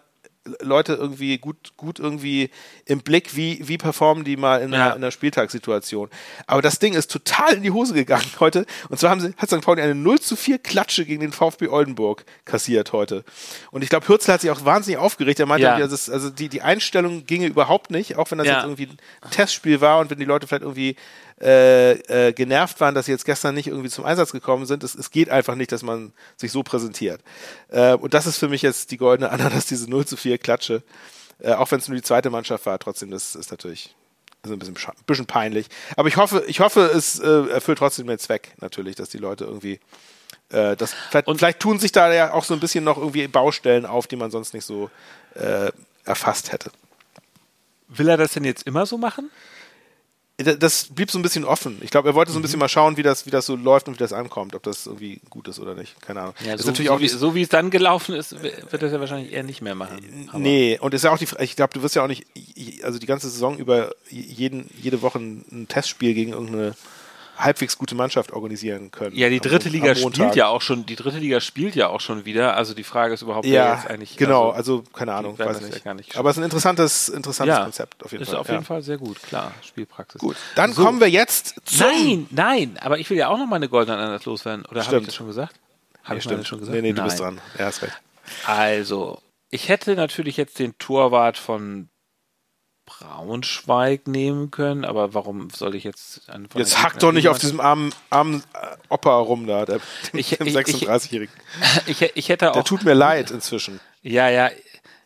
Leute irgendwie gut, gut irgendwie im Blick, wie, wie performen die mal in, ja. einer, in einer Spieltagssituation. Aber das Ding ist total in die Hose gegangen [LAUGHS] heute. Und zwar haben sie, hat St. Pauli eine 0 zu 4 Klatsche gegen den VfB Oldenburg kassiert heute. Und ich glaube, Hürzler hat sich auch wahnsinnig aufgeregt. Er meinte, ja. das, also die, die Einstellung ginge überhaupt nicht, auch wenn das ja. jetzt irgendwie ein Testspiel war und wenn die Leute vielleicht irgendwie äh, äh, genervt waren, dass sie jetzt gestern nicht irgendwie zum Einsatz gekommen sind. Es, es geht einfach nicht, dass man sich so präsentiert. Äh, und das ist für mich jetzt die goldene Ananas, [LAUGHS] diese 0 zu 4 Klatsche. Äh, auch wenn es nur die zweite Mannschaft war, trotzdem, das ist natürlich also ein bisschen, ein bisschen peinlich. Aber ich hoffe, ich hoffe, es äh, erfüllt trotzdem den Zweck, natürlich, dass die Leute irgendwie äh, das, vielleicht, und vielleicht tun sich da ja auch so ein bisschen noch irgendwie Baustellen auf, die man sonst nicht so äh, erfasst hätte. Will er das denn jetzt immer so machen? Das blieb so ein bisschen offen. Ich glaube, er wollte so ein bisschen mhm. mal schauen, wie das, wie das so läuft und wie das ankommt, ob das irgendwie gut ist oder nicht. Keine Ahnung. Ja, so, natürlich so, auch wie, so wie es dann gelaufen ist, wird das ja wahrscheinlich eher nicht mehr machen. Aber nee, und ist ja auch die, ich glaube, du wirst ja auch nicht, also die ganze Saison über jeden, jede Woche ein Testspiel gegen irgendeine halbwegs gute Mannschaft organisieren können. Ja, die dritte am, Liga am spielt ja auch schon, die dritte Liga spielt ja auch schon wieder. Also die Frage ist überhaupt, ja, jetzt eigentlich. Genau, also, also keine Ahnung, weiß nicht. Ja nicht. Aber es ist ein interessantes, interessantes ja, Konzept auf jeden ist Fall. Ist auf jeden ja. Fall sehr gut, klar, Spielpraxis. Gut, dann so. kommen wir jetzt zum Nein, nein, aber ich will ja auch noch mal eine goldene Ananas loswerden. Oder habe ich das schon gesagt? Habe ich stimmt. schon gesagt? Nee, nee, du nein. bist dran. Er hast recht. Also, ich hätte natürlich jetzt den Torwart von Braunschweig nehmen können, aber warum soll ich jetzt einen Jetzt hack doch nicht auf diesem armen, armen äh, Opa rum da, der, [LAUGHS] ich, dem 36-Jährigen. Ich, [LAUGHS] ich, ich, hätte auch. Der tut mir leid inzwischen. Ja, ja.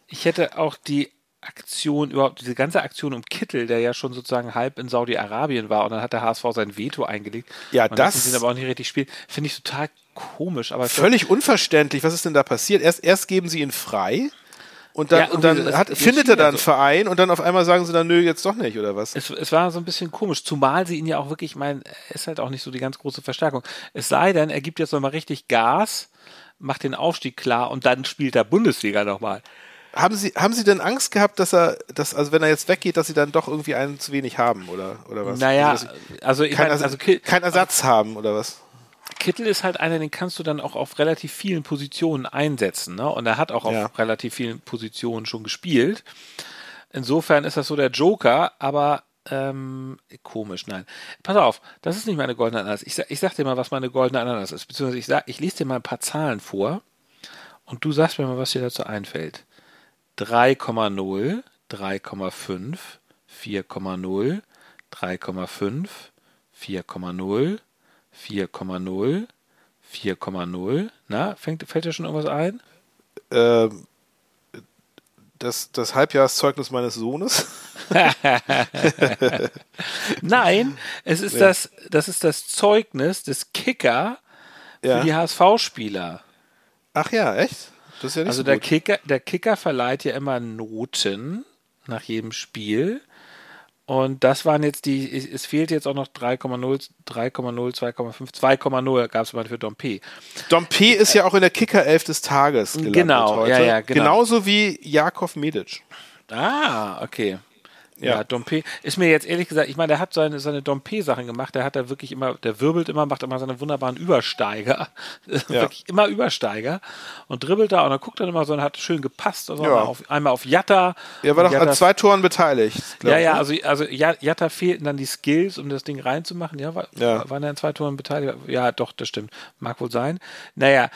Ich hätte auch die Aktion, überhaupt diese ganze Aktion um Kittel, der ja schon sozusagen halb in Saudi-Arabien war und dann hat der HSV sein Veto eingelegt. Ja, und das. ihn aber auch nicht richtig spielen. Finde ich total komisch. Aber völlig unverständlich. Was ist denn da passiert? Erst, erst geben sie ihn frei und dann, ja, und dann hat, findet er dann einen Verein und dann auf einmal sagen sie dann, nö, jetzt doch nicht, oder was? Es, es war so ein bisschen komisch, zumal sie ihn ja auch wirklich, ich meine, er ist halt auch nicht so die ganz große Verstärkung. Es sei denn, er gibt jetzt nochmal richtig Gas, macht den Aufstieg klar und dann spielt er Bundesliga nochmal. Haben Sie, haben Sie denn Angst gehabt, dass er, dass, also wenn er jetzt weggeht, dass Sie dann doch irgendwie einen zu wenig haben, oder, oder was? Naja, also, also ich kein, mein, also kein Ersatz haben, oder was? Kittel ist halt einer, den kannst du dann auch auf relativ vielen Positionen einsetzen. Ne? Und er hat auch auf ja. relativ vielen Positionen schon gespielt. Insofern ist das so der Joker, aber ähm, komisch, nein. Pass auf, das ist nicht meine goldene Ananas. Ich, ich sag dir mal, was meine goldene Ananas ist. Beziehungsweise ich, sag, ich lese dir mal ein paar Zahlen vor und du sagst mir mal, was dir dazu einfällt. 3,0, 3,5, 4,0, 3,5, 4,0, 4,0, 4,0. Na, fängt, fällt dir schon irgendwas ein? Ähm, das, das Halbjahreszeugnis meines Sohnes? [LAUGHS] Nein, es ist ja. das, das ist das Zeugnis des Kicker für ja. die HSV-Spieler. Ach ja, echt? Ja also so der Kicker, der Kicker verleiht ja immer Noten nach jedem Spiel. Und das waren jetzt die, es fehlt jetzt auch noch 3,0, 3,0, 2,5, 2,0 gab es mal für Dompe. Dompe ist ja auch in der Kicker-Elf des Tages gelandet Genau, heute. ja, ja, genau. Genauso wie Jakov Medic. Ah, okay. Ja, ja Dompe ist mir jetzt ehrlich gesagt, ich meine, der hat seine, seine Dompe-Sachen gemacht, der hat da wirklich immer, der wirbelt immer, macht immer seine wunderbaren Übersteiger, [LAUGHS] ja. wirklich immer Übersteiger und dribbelt da und dann guckt er immer so und hat schön gepasst, also ja. einmal, auf, einmal auf Jatta. Er war doch Jatta, an zwei Toren beteiligt. Ja, ja, also, also Jatta fehlten dann die Skills, um das Ding reinzumachen, ja, war, ja. waren er an zwei Toren beteiligt? Ja, doch, das stimmt, mag wohl sein. Naja,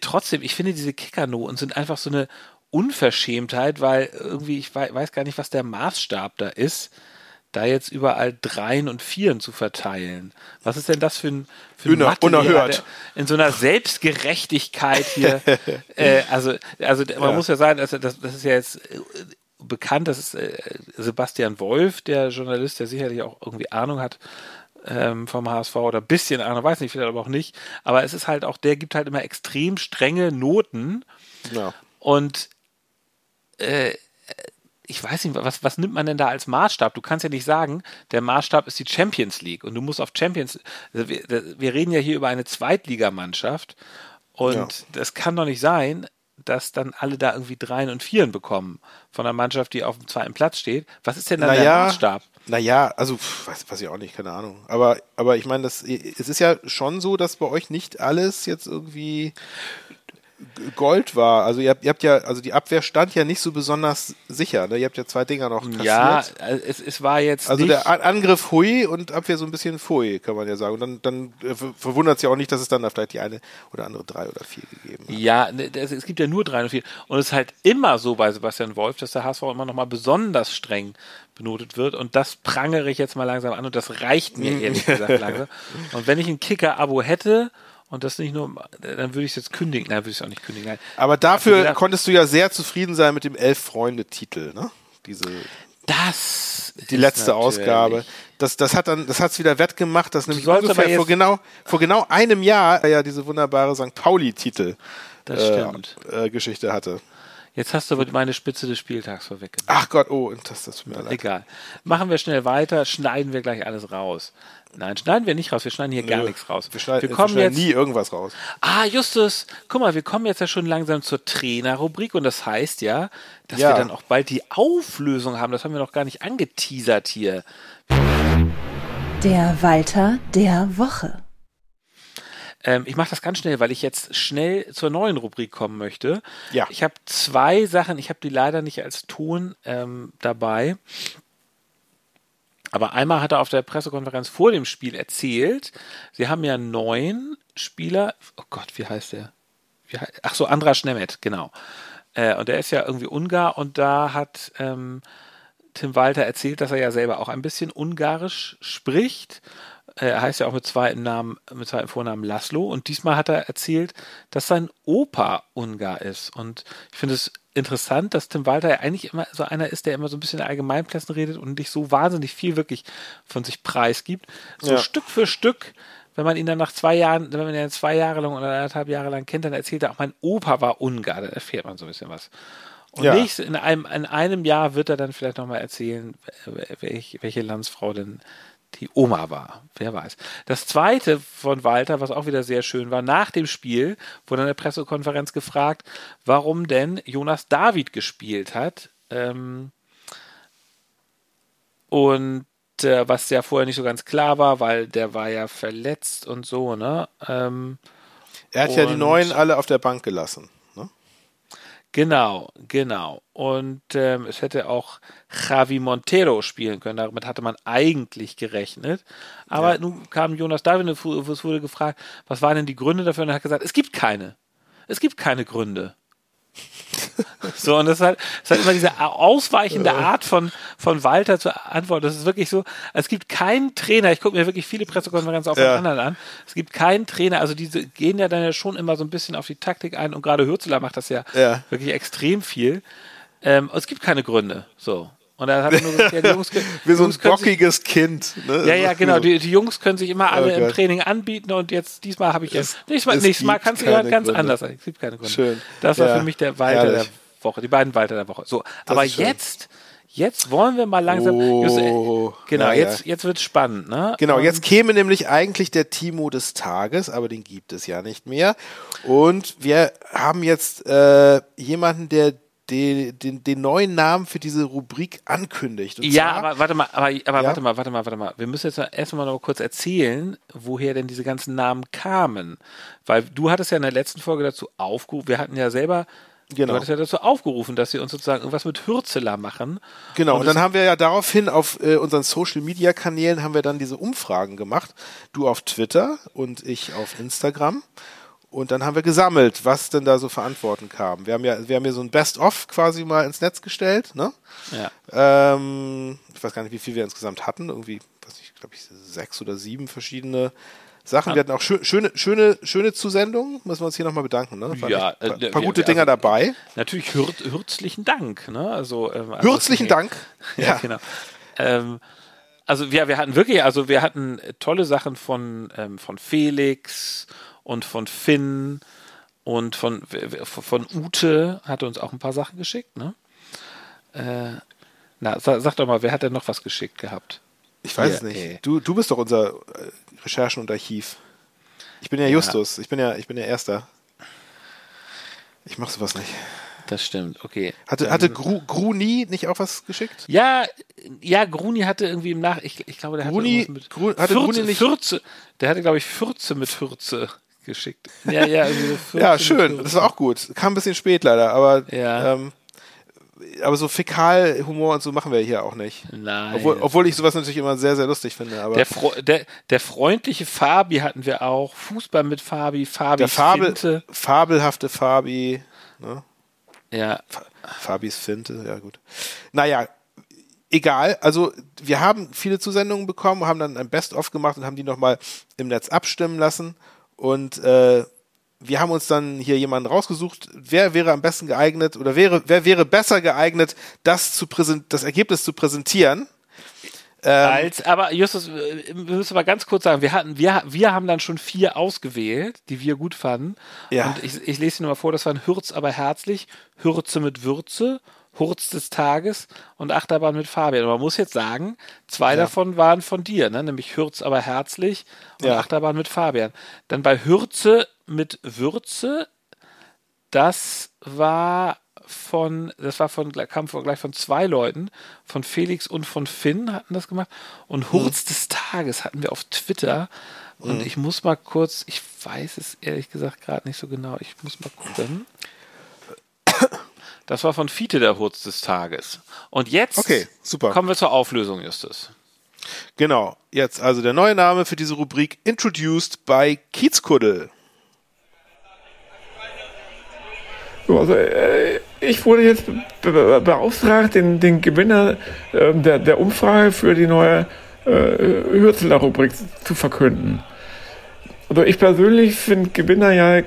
trotzdem, ich finde diese Kickernoten sind einfach so eine Unverschämtheit, weil irgendwie, ich weiß gar nicht, was der Maßstab da ist, da jetzt überall Dreien und Vieren zu verteilen. Was ist denn das für ein, für ein Mathe, unerhört. In so einer Selbstgerechtigkeit hier. [LAUGHS] äh, also, also man ja. muss ja sagen, also das, das ist ja jetzt äh, bekannt, das ist äh, Sebastian Wolf, der Journalist, der sicherlich auch irgendwie Ahnung hat ähm, vom HSV oder ein bisschen Ahnung, weiß nicht, vielleicht aber auch nicht. Aber es ist halt auch, der gibt halt immer extrem strenge Noten. Ja. Und äh, ich weiß nicht, was, was nimmt man denn da als Maßstab? Du kannst ja nicht sagen, der Maßstab ist die Champions League und du musst auf Champions, also wir, wir, reden ja hier über eine Zweitligamannschaft und ja. das kann doch nicht sein, dass dann alle da irgendwie Dreien und Vieren bekommen von einer Mannschaft, die auf dem zweiten Platz steht. Was ist denn dann naja, der Maßstab? Naja, also weiß, weiß ich auch nicht, keine Ahnung. Aber, aber ich meine, das, es ist ja schon so, dass bei euch nicht alles jetzt irgendwie Gold war. Also ihr habt, ihr habt ja, also die Abwehr stand ja nicht so besonders sicher. Ne? Ihr habt ja zwei Dinger noch kassiert. Ja, es, es war jetzt Also der Angriff hui und Abwehr so ein bisschen pfui, kann man ja sagen. Und dann, dann äh, verwundert es ja auch nicht, dass es dann da vielleicht die eine oder andere drei oder vier gegeben hat. Ja, ne, es gibt ja nur drei und vier. Und es ist halt immer so bei Sebastian Wolf, dass der HSV immer noch mal besonders streng benotet wird. Und das prangere ich jetzt mal langsam an und das reicht mir [LAUGHS] ehrlich gesagt langsam. Und wenn ich ein Kicker-Abo hätte und das nicht nur, dann würde ich es jetzt kündigen. Nein, würde ich es auch nicht kündigen. Nein. Aber dafür gedacht, konntest du ja sehr zufrieden sein mit dem Elf-Freunde-Titel, ne? Diese. Das die letzte. Ausgabe. Das, das hat dann, das hat's wieder wettgemacht, dass nämlich ungefähr vor genau, vor genau einem Jahr ja diese wunderbare St. Pauli-Titel äh, äh, Geschichte hatte. Jetzt hast du aber meine Spitze des Spieltags vorweggenommen. Ach Gott, oh, das, das tut mir leid. Egal. Machen wir schnell weiter, schneiden wir gleich alles raus. Nein, schneiden wir nicht raus. Wir schneiden hier Nö, gar nichts raus. Wir, schneiden, wir kommen wir jetzt nie irgendwas raus. Ah, Justus, guck mal, wir kommen jetzt ja schon langsam zur Trainerrubrik und das heißt ja, dass ja. wir dann auch bald die Auflösung haben. Das haben wir noch gar nicht angeteasert hier. Der Walter der Woche. Ähm, ich mache das ganz schnell, weil ich jetzt schnell zur neuen Rubrik kommen möchte. Ja. Ich habe zwei Sachen, ich habe die leider nicht als Ton ähm, dabei. Aber einmal hat er auf der Pressekonferenz vor dem Spiel erzählt, sie haben ja neun Spieler. Oh Gott, wie heißt der? Wie heißt, ach so, Andras Schnemet, genau. Äh, und der ist ja irgendwie Ungar und da hat ähm, Tim Walter erzählt, dass er ja selber auch ein bisschen Ungarisch spricht. Äh, er heißt ja auch mit zweiten Namen, mit zweiten Vornamen Laszlo. Und diesmal hat er erzählt, dass sein Opa Ungar ist. Und ich finde es interessant, dass Tim Walter ja eigentlich immer so einer ist, der immer so ein bisschen in Allgemeinplätzen redet und nicht so wahnsinnig viel wirklich von sich preisgibt. So ja. Stück für Stück, wenn man ihn dann nach zwei Jahren, wenn man ihn zwei Jahre lang oder anderthalb Jahre lang kennt, dann erzählt er auch, mein Opa war Ungar, dann erfährt man so ein bisschen was. Und ja. nächst, in, einem, in einem Jahr wird er dann vielleicht nochmal erzählen, welche, welche Landsfrau denn die Oma war. Wer weiß. Das zweite von Walter, was auch wieder sehr schön war, nach dem Spiel wurde in der Pressekonferenz gefragt, warum denn Jonas David gespielt hat. Ähm, und äh, was ja vorher nicht so ganz klar war, weil der war ja verletzt und so, ne? Ähm, er hat ja die Neuen alle auf der Bank gelassen. Genau, genau. Und ähm, es hätte auch Javi Montero spielen können. Damit hatte man eigentlich gerechnet. Aber ja. nun kam Jonas David, es wurde gefragt, was waren denn die Gründe dafür? Und er hat gesagt, es gibt keine. Es gibt keine Gründe. [LAUGHS] so, und das ist halt, das ist halt immer diese ausweichende Art von, von Walter zu antworten. Das ist wirklich so, es gibt keinen Trainer, ich gucke mir wirklich viele Pressekonferenzen auch von ja. anderen an, es gibt keinen Trainer, also diese gehen ja dann ja schon immer so ein bisschen auf die Taktik ein und gerade Hürzeler macht das ja, ja. wirklich extrem viel. Ähm, es gibt keine Gründe. So. Und dann hat er nur gesagt, ja, die Jungs, können- [LAUGHS] Wie so ein können sich- bockiges Kind. Ne? Ja, ja, genau. Die, die Jungs können sich immer alle Oh im. Training anbieten und jetzt diesmal habe ich jetzt. Es- Nächstes Mal, es nächstes Mal kannst du ja ganz Gründe. anders sein. Es gibt keine Gründe. Schön. Das war Ja, für mich der Walter herrlich. der Woche, die beiden Walter der Woche. So, aber ist schön. jetzt, jetzt wollen wir mal langsam. Oh, Just, äh, genau, ja, jetzt, jetzt wird spannend, ne? Genau, jetzt käme nämlich eigentlich der Timo des Tages, aber den gibt es ja nicht mehr. Und wir haben jetzt äh, jemanden, der den, den, den neuen Namen für diese Rubrik ankündigt. Und Ja, zwar- aber warte mal, aber, aber Ja? warte mal, warte mal, warte mal. Wir müssen jetzt erstmal noch kurz erzählen, woher denn diese ganzen Namen kamen. Weil du hattest ja in der letzten Folge dazu aufgerufen, wir hatten ja selber, Genau. du hattest ja dazu aufgerufen, dass sie uns sozusagen irgendwas mit Hürzeler machen. Genau, und, dann haben wir ja daraufhin auf äh, unseren Social Media Kanälen haben wir dann diese Umfragen gemacht. Du auf Twitter und ich auf Instagram. Und dann haben wir gesammelt, was denn da so für Antworten kam. Wir haben ja, wir haben ja so ein Best-of quasi mal ins Netz gestellt, ne? Ja. Ähm, ich weiß gar nicht, wie viel wir insgesamt hatten. Irgendwie, weiß ich, glaube ich, sechs oder sieben verschiedene Sachen. Wir hatten auch schö schöne, schöne, schöne Zusendungen. Müssen wir uns hier nochmal bedanken. Ne? Ja, ein paar, äh, paar wir- gute wir- Dinger also- dabei. Natürlich hür hürzlichen Dank. Ne? Also, ähm, also Herzlichen nee. Dank. [LAUGHS] Ja, genau. Ähm, also wir, wir hatten wirklich, also wir hatten äh, tolle Sachen von, ähm, von Felix und von Finn und von, von Ute hat uns auch ein paar Sachen geschickt, ne? Äh, na, sag, sag doch mal, wer hat denn noch was geschickt gehabt? Ich weiß Ja, es nicht. ey. Du, du bist doch unser äh, Recherchen- und Archiv. Ich bin ja, Justus. Ich bin ja, ich bin ja Erster. Ich mach sowas nicht. Das stimmt, okay. Hatte, hatte Gru, Gruni nicht auch was geschickt? Ja, ja, Gruni hatte irgendwie im Nach, ich, ich glaube, der Gruni- hatte mit Gru- hatte Fürze, Gruni nicht- Fürze, der hatte, glaube ich, Fürze mit Fürze geschickt. Ja, ja, irgendwie so Fürze [LAUGHS] Ja, schön. Das war auch gut. Kam ein bisschen spät leider, aber Ja. ähm, aber so Fäkalhumor und so machen wir hier auch nicht. Nein. Obwohl, obwohl ich sowas natürlich immer sehr, sehr lustig finde. Aber Der, Fro der, der freundliche Fabi hatten wir auch. Fußball mit Fabi, Fabi der Fabel, Finte. fabelhafte Fabi, ne? Ja, Fabis Finte, ja gut. Naja, egal. Also wir haben viele Zusendungen bekommen, haben dann ein Best-of gemacht und haben die nochmal im Netz abstimmen lassen. Und äh, wir haben uns dann hier jemanden rausgesucht, wer wäre am besten geeignet oder wäre, wer wäre besser geeignet, das zu präsent, das Ergebnis zu präsentieren. Ähm, als, aber Justus, äh, wir müssen mal ganz kurz sagen, wir hatten, wir, wir haben dann schon vier ausgewählt, die wir gut fanden. Ja. Und ich, ich lese sie nochmal vor, das waren Hürz aber herzlich, Hürze mit Würze, Hurz des Tages und Achterbahn mit Fabian. Und man muss jetzt sagen, zwei davon waren von dir, ne? nämlich Hürz aber herzlich und Ja. Achterbahn mit Fabian. Dann bei Hürze mit Würze, das war von, das war von, kam von, gleich von zwei Leuten, von Felix und von Finn hatten das gemacht. Und Hurz des Tages hatten wir auf Twitter. Und ich muss mal kurz, ich weiß es ehrlich gesagt gerade nicht so genau, ich muss mal gucken. Das war von Fiete der Hurz des Tages. Und jetzt Okay, super. kommen wir zur Auflösung, Justus. Genau, jetzt also der neue Name für diese Rubrik Introduced by Kiezkuddel. So, also, äh, ich wurde jetzt be be beauftragt, den, den Gewinner äh, der, der Umfrage für die neue äh, Hürzeler-Rubrik zu verkünden. Also ich persönlich finde Gewinner ja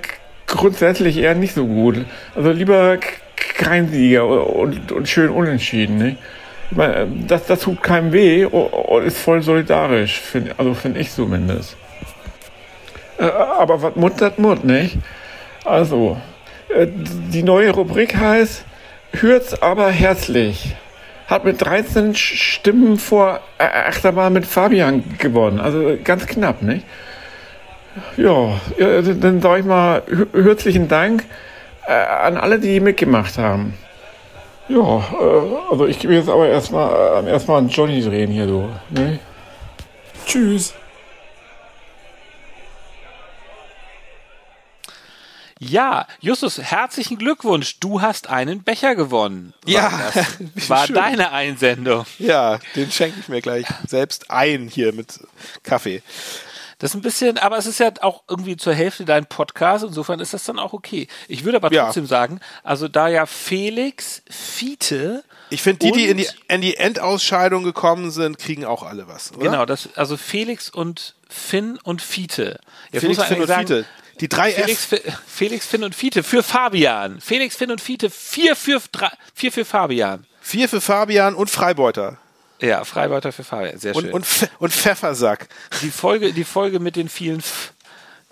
grundsätzlich eher nicht so gut. Also lieber kein Sieger und, und schön unentschieden. Ich meine, das, das tut keinem weh und ist voll solidarisch, find, also finde ich zumindest. Äh, aber was Mut, das Mut, nicht? Also, äh, die neue Rubrik heißt Hürz aber herzlich. Hat mit 13 Sch- Stimmen vor äh, Achterbahn mit Fabian gewonnen. Also ganz knapp, nicht? Ja, dann sage ich mal herzlichen Dank äh, an alle, die mitgemacht haben. Ja, äh, also ich gebe jetzt aber erstmal äh, erstmal an Johnny drehen hier so. Ne? Tschüss. Ja, Justus, herzlichen Glückwunsch. Du hast einen Becher gewonnen. War Ja, das [LAUGHS] war schön. deine Einsendung. Ja, den schenke ich mir gleich selbst ein hier mit Kaffee. Das ist ein bisschen, aber es ist ja auch irgendwie zur Hälfte dein Podcast, insofern ist das dann auch okay. Ich würde aber Ja. trotzdem sagen, also da ja Felix, Fiete, Ich finde, die, die in die, in die Endausscheidung gekommen sind, kriegen auch alle was, oder? genau, das, also Felix und Finn und Fiete. Jetzt Felix, Finn und sagen, Fiete. Die drei Felix, F. Felix, Finn und Fiete für Fabian. Felix, Finn und Fiete, vier für, drei, vier für Fabian. Vier für Fabian und Freibeuter. Ja, Freibeuter für Fabian. Sehr Und, schön. und, Pf- und Pfeffersack. die Folge, die Folge mit den vielen F.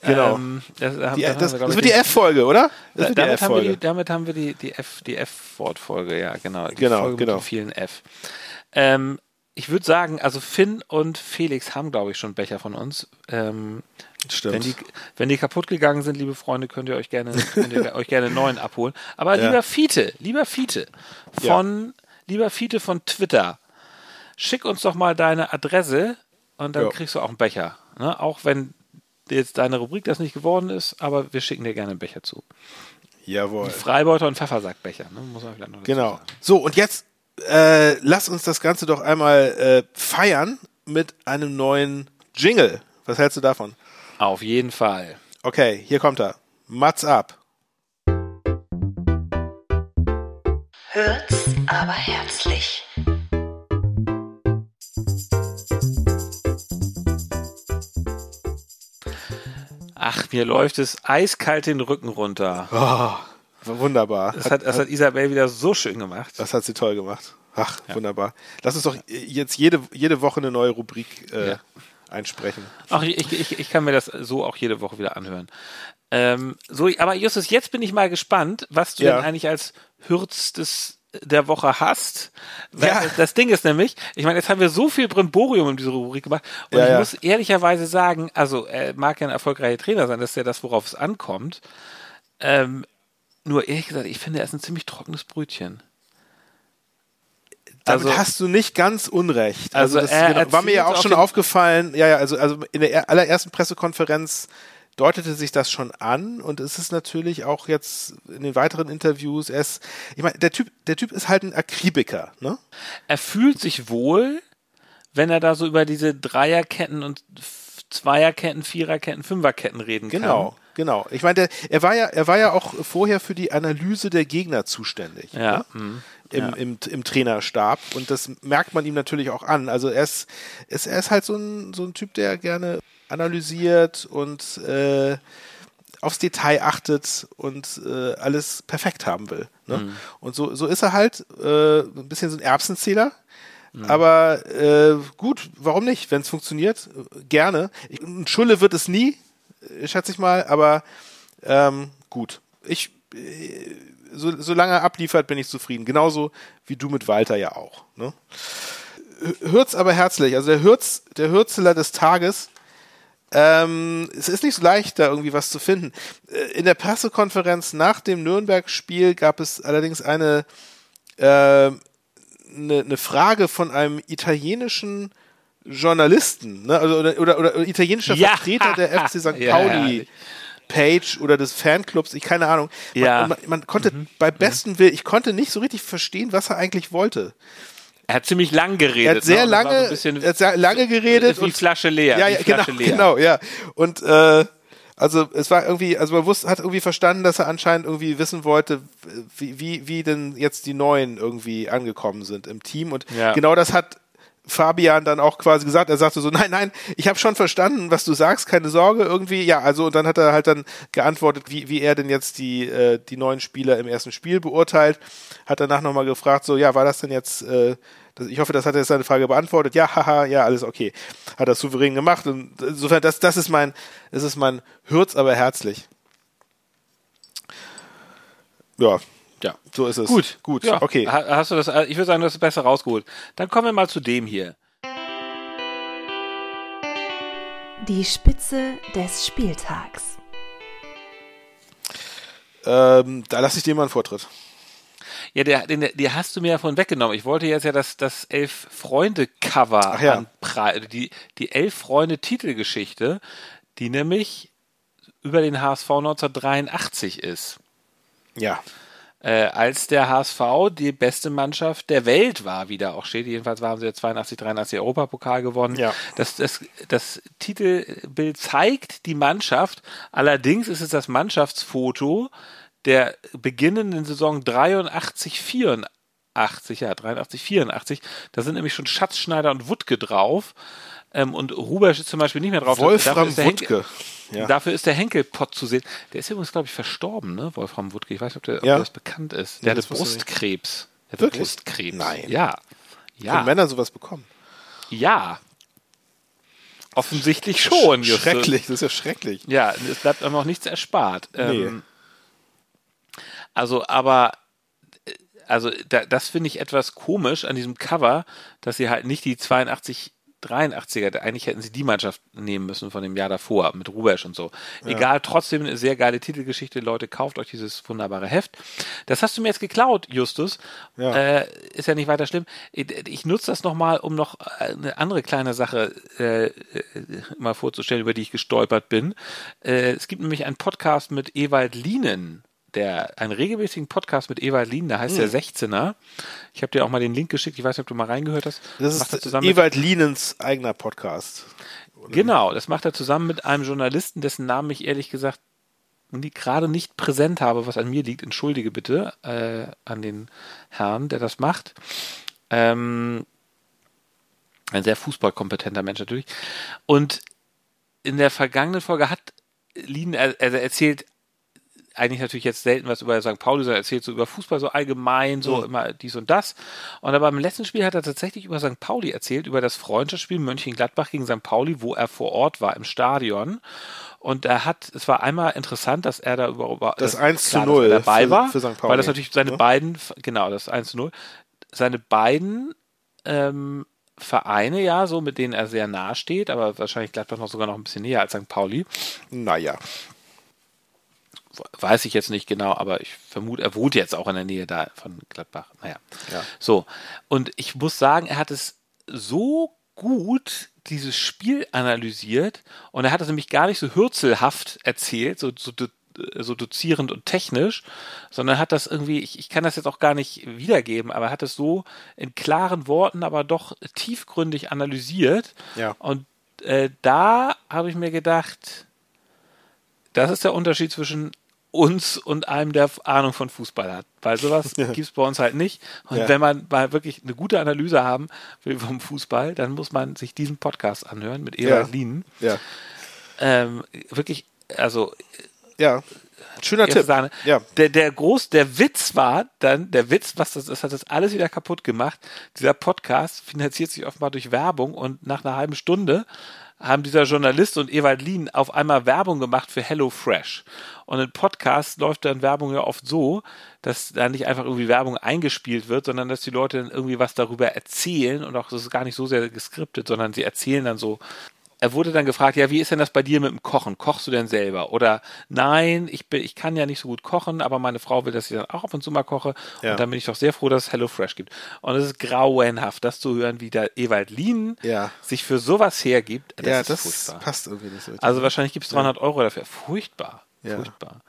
Genau. Ähm, das, da haben- Die, da haben das, wir, das wird die F-Folge, oder? Das wird die damit, haben wir die, F-Folge. damit haben wir die, die F, die F-Wortfolge, ja, genau. Die Genau, Folge genau. mit den vielen F. Ähm, ich würde sagen, also Finn und Felix haben, glaube ich, schon Becher von uns. Ähm, Stimmt. wenn die, wenn die kaputt gegangen sind, liebe Freunde, könnt ihr euch gerne, ihr euch gerne einen neuen abholen. Aber Ja. lieber Fiete, lieber Fiete von, lieber Fiete von Twitter, schick uns doch mal deine Adresse und dann Ja. kriegst du auch einen Becher. Ne? Auch wenn jetzt deine Rubrik das nicht geworden ist, aber wir schicken dir gerne einen Becher zu. Jawohl. Freibeuter und Pfeffersackbecher, ne? muss man vielleicht noch Genau. sagen. So, und jetzt äh, lass uns das Ganze doch einmal äh, feiern mit einem neuen Jingle. Was hältst du davon? Auf jeden Fall. Okay, hier kommt er. Mats ab. Hört's aber herzlich. Ach, mir läuft es eiskalt den Rücken runter. Oh, wunderbar. Das hat, das hat Isabel wieder so schön gemacht. Das hat sie toll gemacht. Ach, wunderbar. Lass uns doch jetzt jede, jede Woche eine neue Rubrik äh, Ja. Einsprechen. Ach, ich, ich, ich kann mir das so auch jede Woche wieder anhören. Ähm, so, aber Justus, jetzt bin ich mal gespannt, was du Ja. denn eigentlich als Hürz des der Woche hast. Ja. Das Ding ist nämlich, ich meine, jetzt haben wir so viel Brimborium in dieser Rubrik gemacht und Ja, ich ja. muss ehrlicherweise sagen, also er mag ja ein erfolgreicher Trainer sein, das ist ja das, worauf es ankommt. Ähm, nur ehrlich gesagt, ich finde, er ist ein ziemlich trockenes Brötchen. Damit Also- hast du nicht ganz unrecht. Also, Also das genau, war mir ja auch schon aufgefallen. Ja, ja, also, also in der er- allerersten Pressekonferenz deutete sich das schon an und es ist natürlich auch jetzt in den weiteren Interviews, er ist, ich meine, der Typ, der Typ ist halt ein Akribiker, ne? er fühlt sich wohl, wenn er da so über diese Dreierketten und Zweierketten, Viererketten, Fünferketten reden Genau, kann. genau. Ich meine, der, er war ja, er war ja auch vorher für die Analyse der Gegner zuständig. Ja. ne? mhm. Im, im, im Trainerstab und das merkt man ihm natürlich auch an. Also er ist, ist, er ist halt so ein, so ein Typ, der gerne analysiert und äh, aufs Detail achtet und äh, alles perfekt haben will. Ne? Mhm. Und so, so ist er halt äh, ein bisschen so ein Erbsenzähler. Mhm. Aber äh, gut, warum nicht? Wenn es funktioniert, gerne. Ich, ein Schulle wird es nie, äh, schätze ich mal, aber ähm, gut. Ich, äh, so, solange er abliefert, bin ich zufrieden. Genauso wie du mit Walter ja auch. Ne? Hürz aber herzlich. Also der Hürz, der Hürzeler des Tages. Ähm, es ist nicht so leicht, da irgendwie was zu finden. Äh, In der Pressekonferenz nach dem Nürnberg-Spiel gab es allerdings eine, äh, eine, eine Frage von einem italienischen Journalisten, ne? also, oder, oder, oder italienischer Ja. Vertreter der [LAUGHS] FC St. Ja, Pauli. herrlich. Page oder des Fanclubs, ich keine Ahnung. Man, Ja. und man, man konnte bei bestem Willen, ich konnte nicht so richtig verstehen, was er eigentlich wollte. Er hat ziemlich lang geredet. Er hat sehr ne? Und lange, bisschen er hat sehr lange geredet wie Flasche leer. Ja, ja, genau, Flasche leer. genau, ja. Und äh, also es war irgendwie, also man wusste, hat irgendwie verstanden, dass er anscheinend irgendwie wissen wollte, wie, wie, wie denn jetzt die Neuen irgendwie angekommen sind im Team. Und Ja. genau das hat Fabian dann auch quasi gesagt. Er sagte so, nein, nein, ich habe schon verstanden, was du sagst, keine Sorge, irgendwie. Ja, also und dann hat er halt dann geantwortet, wie, wie er denn jetzt die, äh, die neuen Spieler im ersten Spiel beurteilt. Hat danach nochmal gefragt, so, ja, war das denn jetzt, äh, das, ich hoffe, das hat er jetzt seine Frage beantwortet. Ja, haha, ja, alles okay. Hat er souverän gemacht. Und insofern, das, das ist mein, das ist mein Hürz, aber herzlich. Ja, Ja. so ist es. Gut, gut, Ja. okay. Ha- Hast du das? Ich würde sagen, du hast es besser rausgeholt. Dann kommen wir mal zu dem hier. Die Spitze des Spieltags. Ähm, da lasse ich dir mal einen Vortritt. Ja, der, den, die hast du mir ja von weggenommen. Ich wollte jetzt ja das, das Elf-Freunde-Cover ja. anpreisen. Die, die Elf-Freunde-Titelgeschichte, die nämlich über den HSV 1983 ist. Ja. Äh, als der HSV die beste Mannschaft der Welt war, wie da auch steht. Jedenfalls haben sie ja 82, 83 Europapokal gewonnen. Ja. Das, das, das Titelbild zeigt die Mannschaft. Allerdings ist es das Mannschaftsfoto der beginnenden Saison 83, 84, ja, 83, 84. Da sind nämlich schon Schatzschneider und Wuttke drauf. Ähm, und Rubesch ist zum Beispiel nicht mehr drauf. Wolfram Dafür ist der Wuttke. Ja. Dafür ist der Henkelpott zu sehen. Der ist übrigens, glaube ich, verstorben, ne? Wolfram Wuttke. Ich weiß nicht, ob, der, ob Ja. das bekannt ist. Nee, Der das hatte Brustkrebs. Der hatte Wirklich? Brustkrebs. Nein. Ja. Können Ja. Männer sowas bekommen? Ja. Offensichtlich schon, Justus. Schrecklich, das ist ja schrecklich. Ja, es bleibt einem auch nichts erspart. Nee. Ähm, also, aber, also, da, das finde ich etwas komisch an diesem Cover, dass sie halt nicht die 82, 83er, eigentlich hätten sie die Mannschaft nehmen müssen von dem Jahr davor mit Rubesch und so. Egal, trotzdem eine sehr geile Titelgeschichte. Leute, kauft euch dieses wunderbare Heft. Das hast du mir jetzt geklaut, Justus. Ja. Äh, ist ja nicht weiter schlimm. Ich, ich nutze das nochmal, um noch eine andere kleine Sache äh, äh, mal vorzustellen, über die ich gestolpert bin. Äh, es gibt nämlich einen Podcast mit Ewald Lienen. Der, einen regelmäßigen Podcast mit Ewald Lienen, der heißt der 16er. Ich habe dir auch mal den Link geschickt, ich weiß nicht, ob du mal reingehört hast. Das Macht ist Ewald Lienens eigener Podcast. Genau, das macht er zusammen mit einem Journalisten, dessen Namen ich ehrlich gesagt gerade nicht präsent habe, was an mir liegt. Entschuldige bitte äh, an den Herrn, der das macht. Ähm, ein sehr fußballkompetenter Mensch natürlich. Und in der vergangenen Folge hat Lien, also er erzählt eigentlich natürlich jetzt selten was über St. Pauli, sondern erzählt so über Fußball so allgemein, so immer dies und das. Und aber im letzten Spiel hat er tatsächlich über St. Pauli erzählt, über das Freundschaftsspiel Mönchengladbach gegen St. Pauli, wo er vor Ort war im Stadion. Und er hat, es war einmal interessant, dass er da über, Das dass- 1 zu klar, dass 0 er dabei für- war, für St. Pauli, weil das natürlich seine ne? beiden, genau, das 1 zu 0, seine beiden ähm, Vereine, ja, so mit denen er sehr nahe steht, aber wahrscheinlich Gladbach noch sogar noch ein bisschen näher als St. Pauli Naja. Weiß ich jetzt nicht genau, aber ich vermute, er wohnt jetzt auch in der Nähe da von Gladbach. Naja. Ja. So. Und ich muss sagen, er hat es so gut dieses Spiel analysiert und er hat es nämlich gar nicht so hürzelhaft erzählt, so, so, so dozierend und technisch, sondern hat das irgendwie, ich, ich kann das jetzt auch gar nicht wiedergeben, aber er hat es so in klaren Worten, aber doch tiefgründig analysiert. Ja. Und äh, da habe ich mir gedacht, das ist der Unterschied zwischen uns und einem, der Ahnung von Fußball hat. Weil sowas [LAUGHS] gibt's bei uns halt nicht. Und Ja. wenn man mal wirklich eine gute Analyse haben will vom Fußball, dann muss man sich diesen Podcast anhören mit Ewald Ja. Lienen. Ja. Ähm, wirklich, also Ja. Schöner Tipp. Sahne. Ja. Der, der groß, der Witz war dann, der Witz, was das, das hat das alles wieder kaputt gemacht. Dieser Podcast finanziert sich offenbar durch Werbung und nach einer halben Stunde haben dieser Journalist und Ewald Lien auf einmal Werbung gemacht für HelloFresh. Und in Podcasts läuft dann Werbung ja oft so, dass da nicht einfach irgendwie Werbung eingespielt wird, sondern dass die Leute dann irgendwie was darüber erzählen und auch das ist gar nicht so sehr geskriptet, sondern sie erzählen dann so er wurde dann gefragt, ja, wie ist denn das bei dir mit dem Kochen? Kochst du denn selber? Oder nein, ich bin, ich kann ja nicht so gut kochen, aber meine Frau will, dass ich dann auch ab und zu mal koche. Ja. Und dann bin ich doch sehr froh, dass es HelloFresh gibt. Und es ist grauenhaft, das zu hören, wie der Ewald Lien Ja. sich für sowas hergibt. Das ja, ist das furchtbar. passt irgendwie nicht so. Also wahrscheinlich gibt es 300 Euro dafür. Furchtbar. Furchtbar.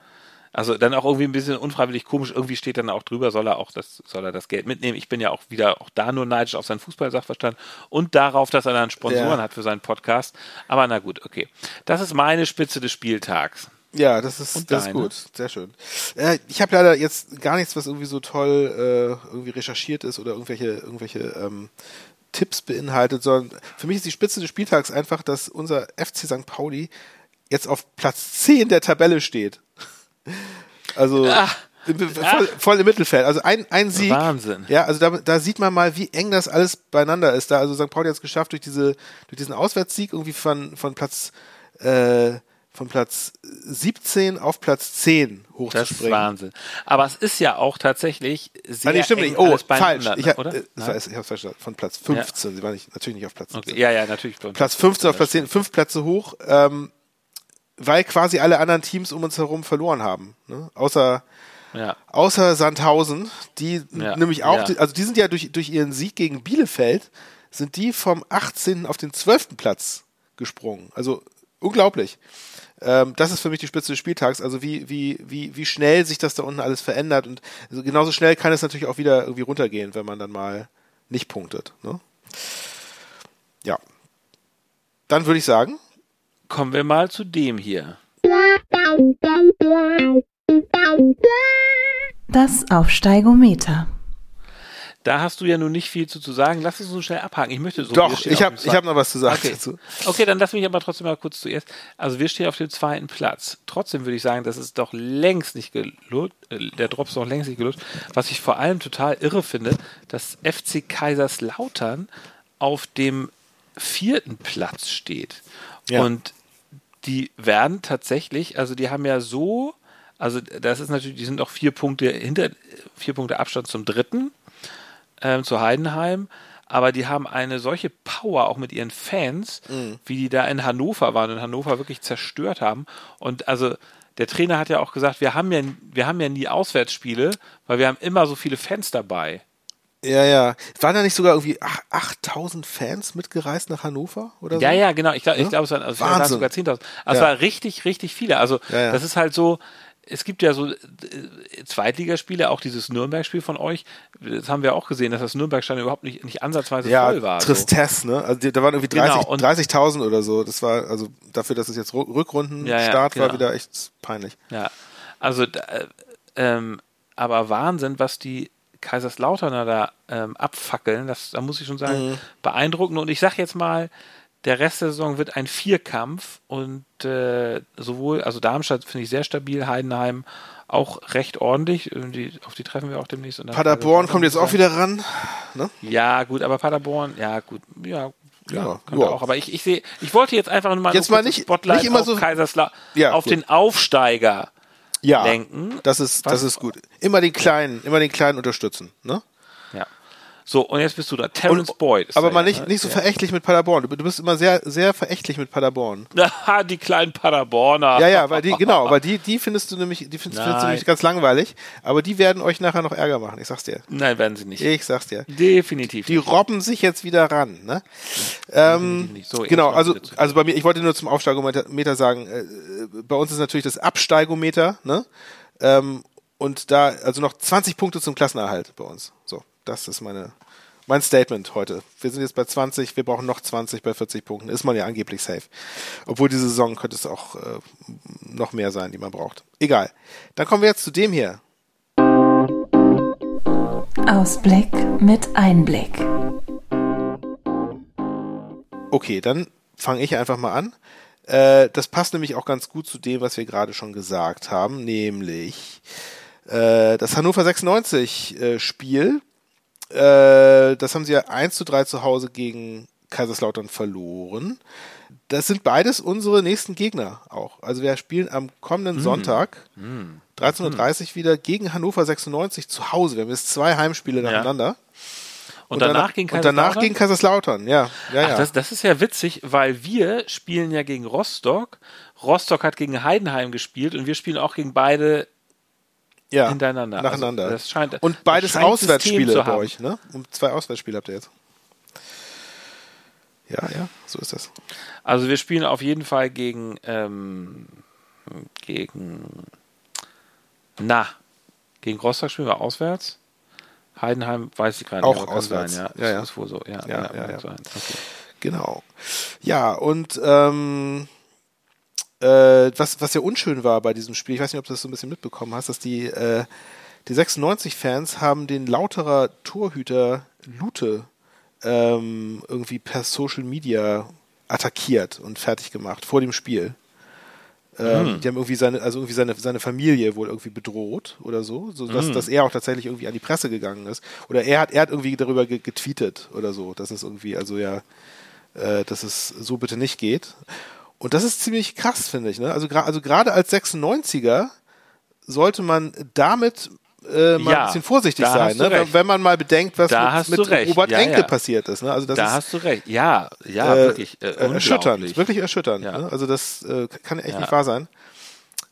Also dann auch irgendwie ein bisschen unfreiwillig komisch. Irgendwie steht dann auch drüber, soll er auch das, soll er das Geld mitnehmen. Ich bin ja auch wieder auch da nur neidisch auf seinen Fußballsachverstand und darauf, dass er dann Sponsoren Ja. hat für seinen Podcast. Aber na gut, okay. Das ist meine Spitze des Spieltags. Ja, das ist, das ist gut. Sehr schön. Äh, ich habe leider jetzt gar nichts, was irgendwie so toll äh, irgendwie recherchiert ist oder irgendwelche, irgendwelche ähm, Tipps beinhaltet, sondern für mich ist die Spitze des Spieltags einfach, dass unser FC St. Pauli jetzt auf Platz 10 der Tabelle steht. Also Ach. voll, voll im Mittelfeld. Also ein, ein Sieg. Wahnsinn. Ja, also da, da sieht man mal, wie eng das alles beieinander ist. Da also St. Pauli hat es geschafft, durch diese, durch diesen Auswärtssieg irgendwie von, von Platz äh, von Platz 17 auf Platz 10 Das ist hochzuspringen. Wahnsinn. Aber es ist ja auch tatsächlich sehr Ah, nee, stimmt nicht. Oh, falsch. Ich, oder? äh, Nein? war, ich hab's falsch gesagt. Von Platz 15. Sie waren nicht, natürlich nicht auf Platz 17. Okay. Ja, ja, natürlich. Platz 15 auf Platz 10, fünf Plätze hoch, ähm, weil quasi alle anderen Teams um uns herum verloren haben. Ne? Außer, Ja. außer Sandhausen, die Ja, nämlich auch, ja. also die sind ja durch, durch ihren Sieg gegen Bielefeld, sind die vom 18. auf den 12. Platz gesprungen. Also unglaublich. Ähm, das ist für mich die Spitze des Spieltags. Also wie, wie, wie, wie schnell sich das da unten alles verändert. Und also genauso schnell kann es natürlich auch wieder irgendwie runtergehen, wenn man dann mal nicht punktet. Ne? Ja. Dann würde ich sagen, Kommen wir mal zu dem hier. Das Aufsteigometer. Da hast du ja nun nicht viel zu, zu sagen. Lass uns so schnell abhaken. Ich möchte so. Doch, stehen ich habe hab noch was zu sagen Okay. dazu. okay, dann lass mich aber trotzdem mal kurz zuerst. Also wir stehen auf dem zweiten Platz. Trotzdem würde ich sagen, das ist doch längst nicht gelutscht. Äh, der Drop ist doch längst nicht gelutscht. Was ich vor allem total irre finde, dass FC Kaiserslautern auf dem vierten Platz steht. Ja. Und die werden tatsächlich, also die haben ja so, also das ist natürlich, die sind auch vier Punkte hinter, vier Punkte Abstand zum dritten, ähm, zu Heidenheim, aber die haben eine solche Power auch mit ihren Fans, wie die da in Hannover waren und Hannover wirklich zerstört haben. Und also der Trainer hat ja auch gesagt, wir haben ja, wir haben ja nie Auswärtsspiele, weil wir haben immer so viele Fans dabei. Ja, ja. Waren da nicht sogar irgendwie ach- 8000 Fans mitgereist nach Hannover oder so? Ja, ja, genau. Ich glaube, Ja? ich glaube, es waren also sogar 10.000. Also Ja. es war richtig, richtig viele. Also Ja, ja. das ist halt so. Es gibt ja so äh, Zweitligaspiele, auch dieses Nürnberg-Spiel von euch. Das haben wir auch gesehen, dass das Nürnberg-Stadion überhaupt nicht, nicht ansatzweise Ja, voll war. so. Tristesse, ne? Also da waren irgendwie Genau, 30 und- 30.000 oder so. Das war also dafür, dass es jetzt Rück- Rückrundenstart Ja, ja, war, genau. wieder echt peinlich. Ja, also äh, ähm, aber Wahnsinn, was die Kaiserslauterner da ähm, abfackeln, das, da muss ich schon sagen, Mhm. beeindruckend. Und ich sag jetzt mal, der Rest der Saison wird ein Vierkampf und äh, sowohl, also Darmstadt finde ich sehr stabil, Heidenheim auch recht ordentlich. Die, auf die treffen wir auch demnächst. Und dann- Paderborn kommt jetzt auch wieder ran. Ne? Ja, gut, aber Paderborn, ja, gut, ja. Ja, Ja, ja. auch. Aber ich, ich sehe, ich wollte jetzt einfach nur mal, Jetzt mal nicht- Spotlight nicht immer auf so- Kaisersla Ja, auf gut. den Aufsteiger Ja, lenken. das ist, das ist gut. Immer den Kleinen, immer den Kleinen unterstützen. Ne? Ja. So, und jetzt bist du da. Terence Boyd. ist aber mal ja, nicht, ne? nicht so verächtlich mit Paderborn. Du, du bist immer sehr, sehr verächtlich mit Paderborn. [LAUGHS] Aha, die kleinen Paderborner. Ja, ja, weil die, genau, weil die, die findest du nämlich, die findest, findest du nämlich ganz langweilig. Aber die werden euch nachher noch Ärger machen. Ich sag's dir. Nein, werden sie nicht. Ich sag's dir. Definitiv. Die robben sich jetzt wieder ran. Ne? Ähm, nicht. So, genau, also, also bei mir, ich wollte nur zum Aufsteigometer sagen, äh, bei uns ist natürlich das Absteigometer, ne? Ähm, und da, also noch 20 Punkte zum Klassenerhalt bei uns. So, das ist meine, mein Statement heute. Wir sind jetzt bei 20, wir brauchen noch 20 bei 40 Punkten. Ist man ja angeblich safe. Obwohl diese Saison könnte es auch äh, noch mehr sein, die man braucht. Egal. Dann kommen wir jetzt zu dem hier. Ausblick mit Einblick. Okay, dann fange ich einfach mal an. Äh, das passt nämlich auch ganz gut zu dem, was wir gerade schon gesagt haben, nämlich äh, das Hannover 96 äh, Spiel. Äh, das haben sie ja 1 zu 3 zu Hause gegen Kaiserslautern verloren. Das sind beides unsere nächsten Gegner auch. Also wir spielen am kommenden Sonntag 13.30 Uhr wieder gegen Hannover 96 zu Hause. Wir haben jetzt zwei Heimspiele nacheinander. und, danach gegen und danach Kaiserslautern? gegen Kaiserslautern, ja. ja, Ach, ja. das, das ist ja witzig, weil wir spielen ja gegen Rostock. Rostock hat gegen Heidenheim gespielt und wir spielen auch gegen beide ja, hintereinander. Nacheinander. Also das scheint- und beides scheint Auswärtsspiele bei haben. euch, ne? Und zwei Auswärtsspiele habt ihr jetzt. Ja, ja, so ist das. Also wir spielen auf jeden Fall gegen ähm, gegen na gegen Rostock spielen wir auswärts. Heidenheim weiß ich gerade Auch nicht, kann auswärts. Sein, ja. Ja, ja. Das ist wohl so. Ja, Ja, ja, ja. Okay. Genau. Ja, und ähm, äh, was, was ja unschön war bei diesem Spiel, ich weiß nicht, ob du das so ein bisschen mitbekommen hast, dass die, äh, die 96-Fans haben den Lauterer Torhüter Lute ähm, irgendwie per Social Media attackiert und fertig gemacht vor dem Spiel. Ähm, Die haben irgendwie seine, also irgendwie seine, seine Familie wohl irgendwie bedroht oder so, so dass, dass er auch tatsächlich irgendwie an die Presse gegangen ist. Oder er hat, er hat irgendwie darüber ge getweetet oder so, dass es irgendwie, also ja, äh, dass es so bitte nicht geht. Und das ist ziemlich krass, finde ich. Ne? Also, also gerade als 96er sollte man damit äh, mal Ja, ein bisschen vorsichtig sein, ne? wenn, recht. wenn man mal bedenkt, was Da mit, mit. Robert Ja, Enke ja. passiert ist. Ne? Also das Da ist hast du recht. Ja, ja, äh, wirklich äh, äh, erschütternd, wirklich erschütternd. Ja. Ne? Also das äh, kann echt Ja. nicht wahr sein.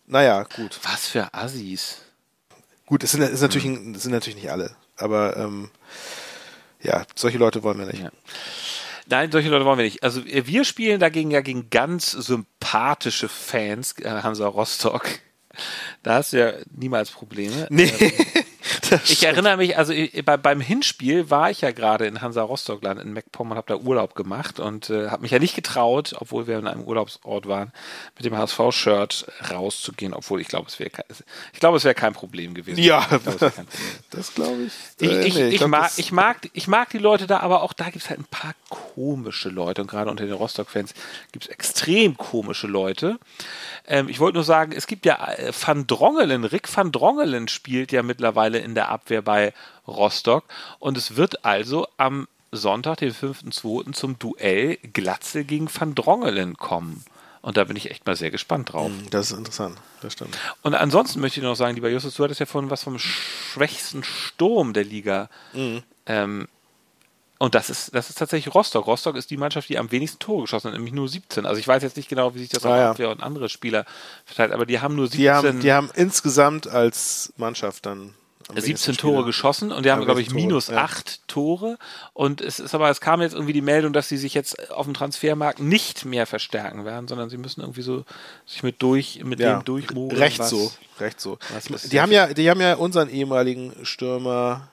Naja, gut. Was für Assis. Gut, es sind, ist natürlich, es sind natürlich nicht alle, aber ähm, ja, solche Leute wollen wir nicht. Nein, solche Leute wollen wir nicht. Also äh, wir spielen dagegen ja gegen ganz sympathische Fans, äh, Hansa Rostock. Da hast du ja niemals Probleme. Nee, [LAUGHS] ich erinnere mich, also ich, bei, beim Hinspiel war ich ja gerade in Hansa Rostockland in MacPom und habe da Urlaub gemacht und äh, habe mich ja nicht getraut, obwohl wir in einem Urlaubsort waren, mit dem HSV-Shirt rauszugehen, obwohl ich glaube, es wäre ich glaube, es wäre kein Problem gewesen. Ja, glaub, [LAUGHS] das glaube ich. Ich, äh, ich, nee, ich, ich, mag, ich, mag, ich mag die Leute da, aber auch da gibt es halt ein paar komische Leute und gerade unter den Rostock-Fans gibt es extrem komische Leute. Ähm, ich wollte nur sagen, es gibt ja äh, Van Drongelen, Rick van Drongelen spielt ja mittlerweile in der Abwehr bei Rostock und es wird also am Sonntag, den 5.2. zum Duell Glatze gegen Van Drongelen kommen. Und da bin ich echt mal sehr gespannt drauf. Hm, das ist interessant, das stimmt. Und ansonsten möchte ich noch sagen, lieber Justus, du hattest ja vorhin was vom schwächsten Sturm der Liga mhm. ähm, und das ist, das ist tatsächlich Rostock. Rostock ist die Mannschaft, die am wenigsten Tore geschossen hat, nämlich nur 17. Also ich weiß jetzt nicht genau, wie sich das ah, auf ja. Abwehr und andere Spieler verteilt, aber die haben nur 17. Die haben, die haben insgesamt als Mannschaft dann 17 Tore geschossen und die haben, glaube ich, minus Tore, 8 ja. Tore. Und es ist aber, es kam jetzt irgendwie die Meldung, dass sie sich jetzt auf dem Transfermarkt nicht mehr verstärken werden, sondern sie müssen irgendwie so sich mit durch, mit ja. dem durchmogeln. Recht was, so, recht so. Die haben ja, die haben ja unseren ehemaligen Stürmer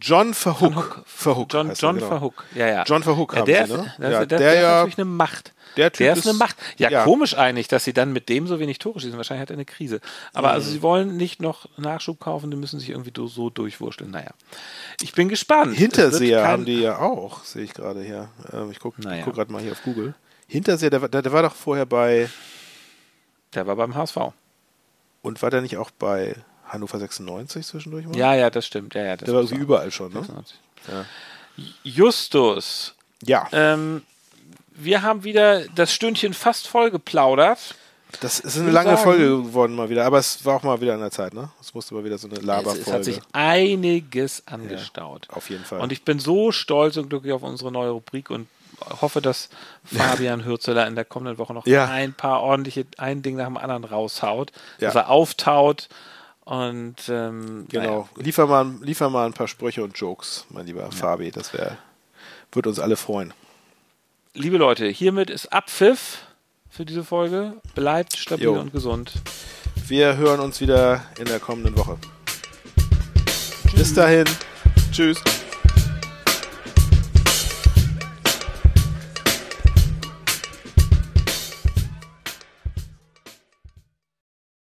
John Verhook. Verhook John, John genau. Verhook. Ja, ja. John Verhook ja, der, sie, ne? der, ja, der, der, ist natürlich eine Macht. Der, typ der ist, eine Macht. Ja, ja, komisch eigentlich, dass sie dann mit dem so wenig Tore schießen. Wahrscheinlich hat er eine Krise. Aber mhm. also sie wollen nicht noch Nachschub kaufen, die müssen sich irgendwie so durchwurschteln. Naja, ich bin gespannt. Hinterseher haben die ja auch, sehe ich gerade hier. Ähm, ich gucke naja. guck gerade mal hier auf Google. Hinterseher, der, der, der war doch vorher bei... Der war beim HSV. Und war der nicht auch bei Hannover 96 zwischendurch mal? Ja, ja, das stimmt. Ja, ja, das der war irgendwie überall schon, ne? Ja. Justus. Ja. Ähm, wir haben wieder das Stündchen fast voll geplaudert. Das ist eine lange sagen, Folge geworden mal wieder, aber es war auch mal wieder an der Zeit, ne? Es musste mal wieder so eine Laberfolge. Es, es hat sich einiges angestaut. Ja, auf jeden Fall. Und ich bin so stolz und glücklich auf unsere neue Rubrik und hoffe, dass Fabian Hürzeler in der kommenden Woche noch ja. ein paar ordentliche, ein Ding nach dem anderen raushaut, ja. dass er auftaut und ähm, genau, naja. liefer, mal, liefer mal ein paar Sprüche und Jokes, mein lieber ja. Fabi. Das wäre, würde uns alle freuen. Liebe Leute, hiermit ist Abpfiff für diese Folge. Bleibt stabil jo. und gesund. Wir hören uns wieder in der kommenden Woche. Tschüss. Bis dahin. Tschüss.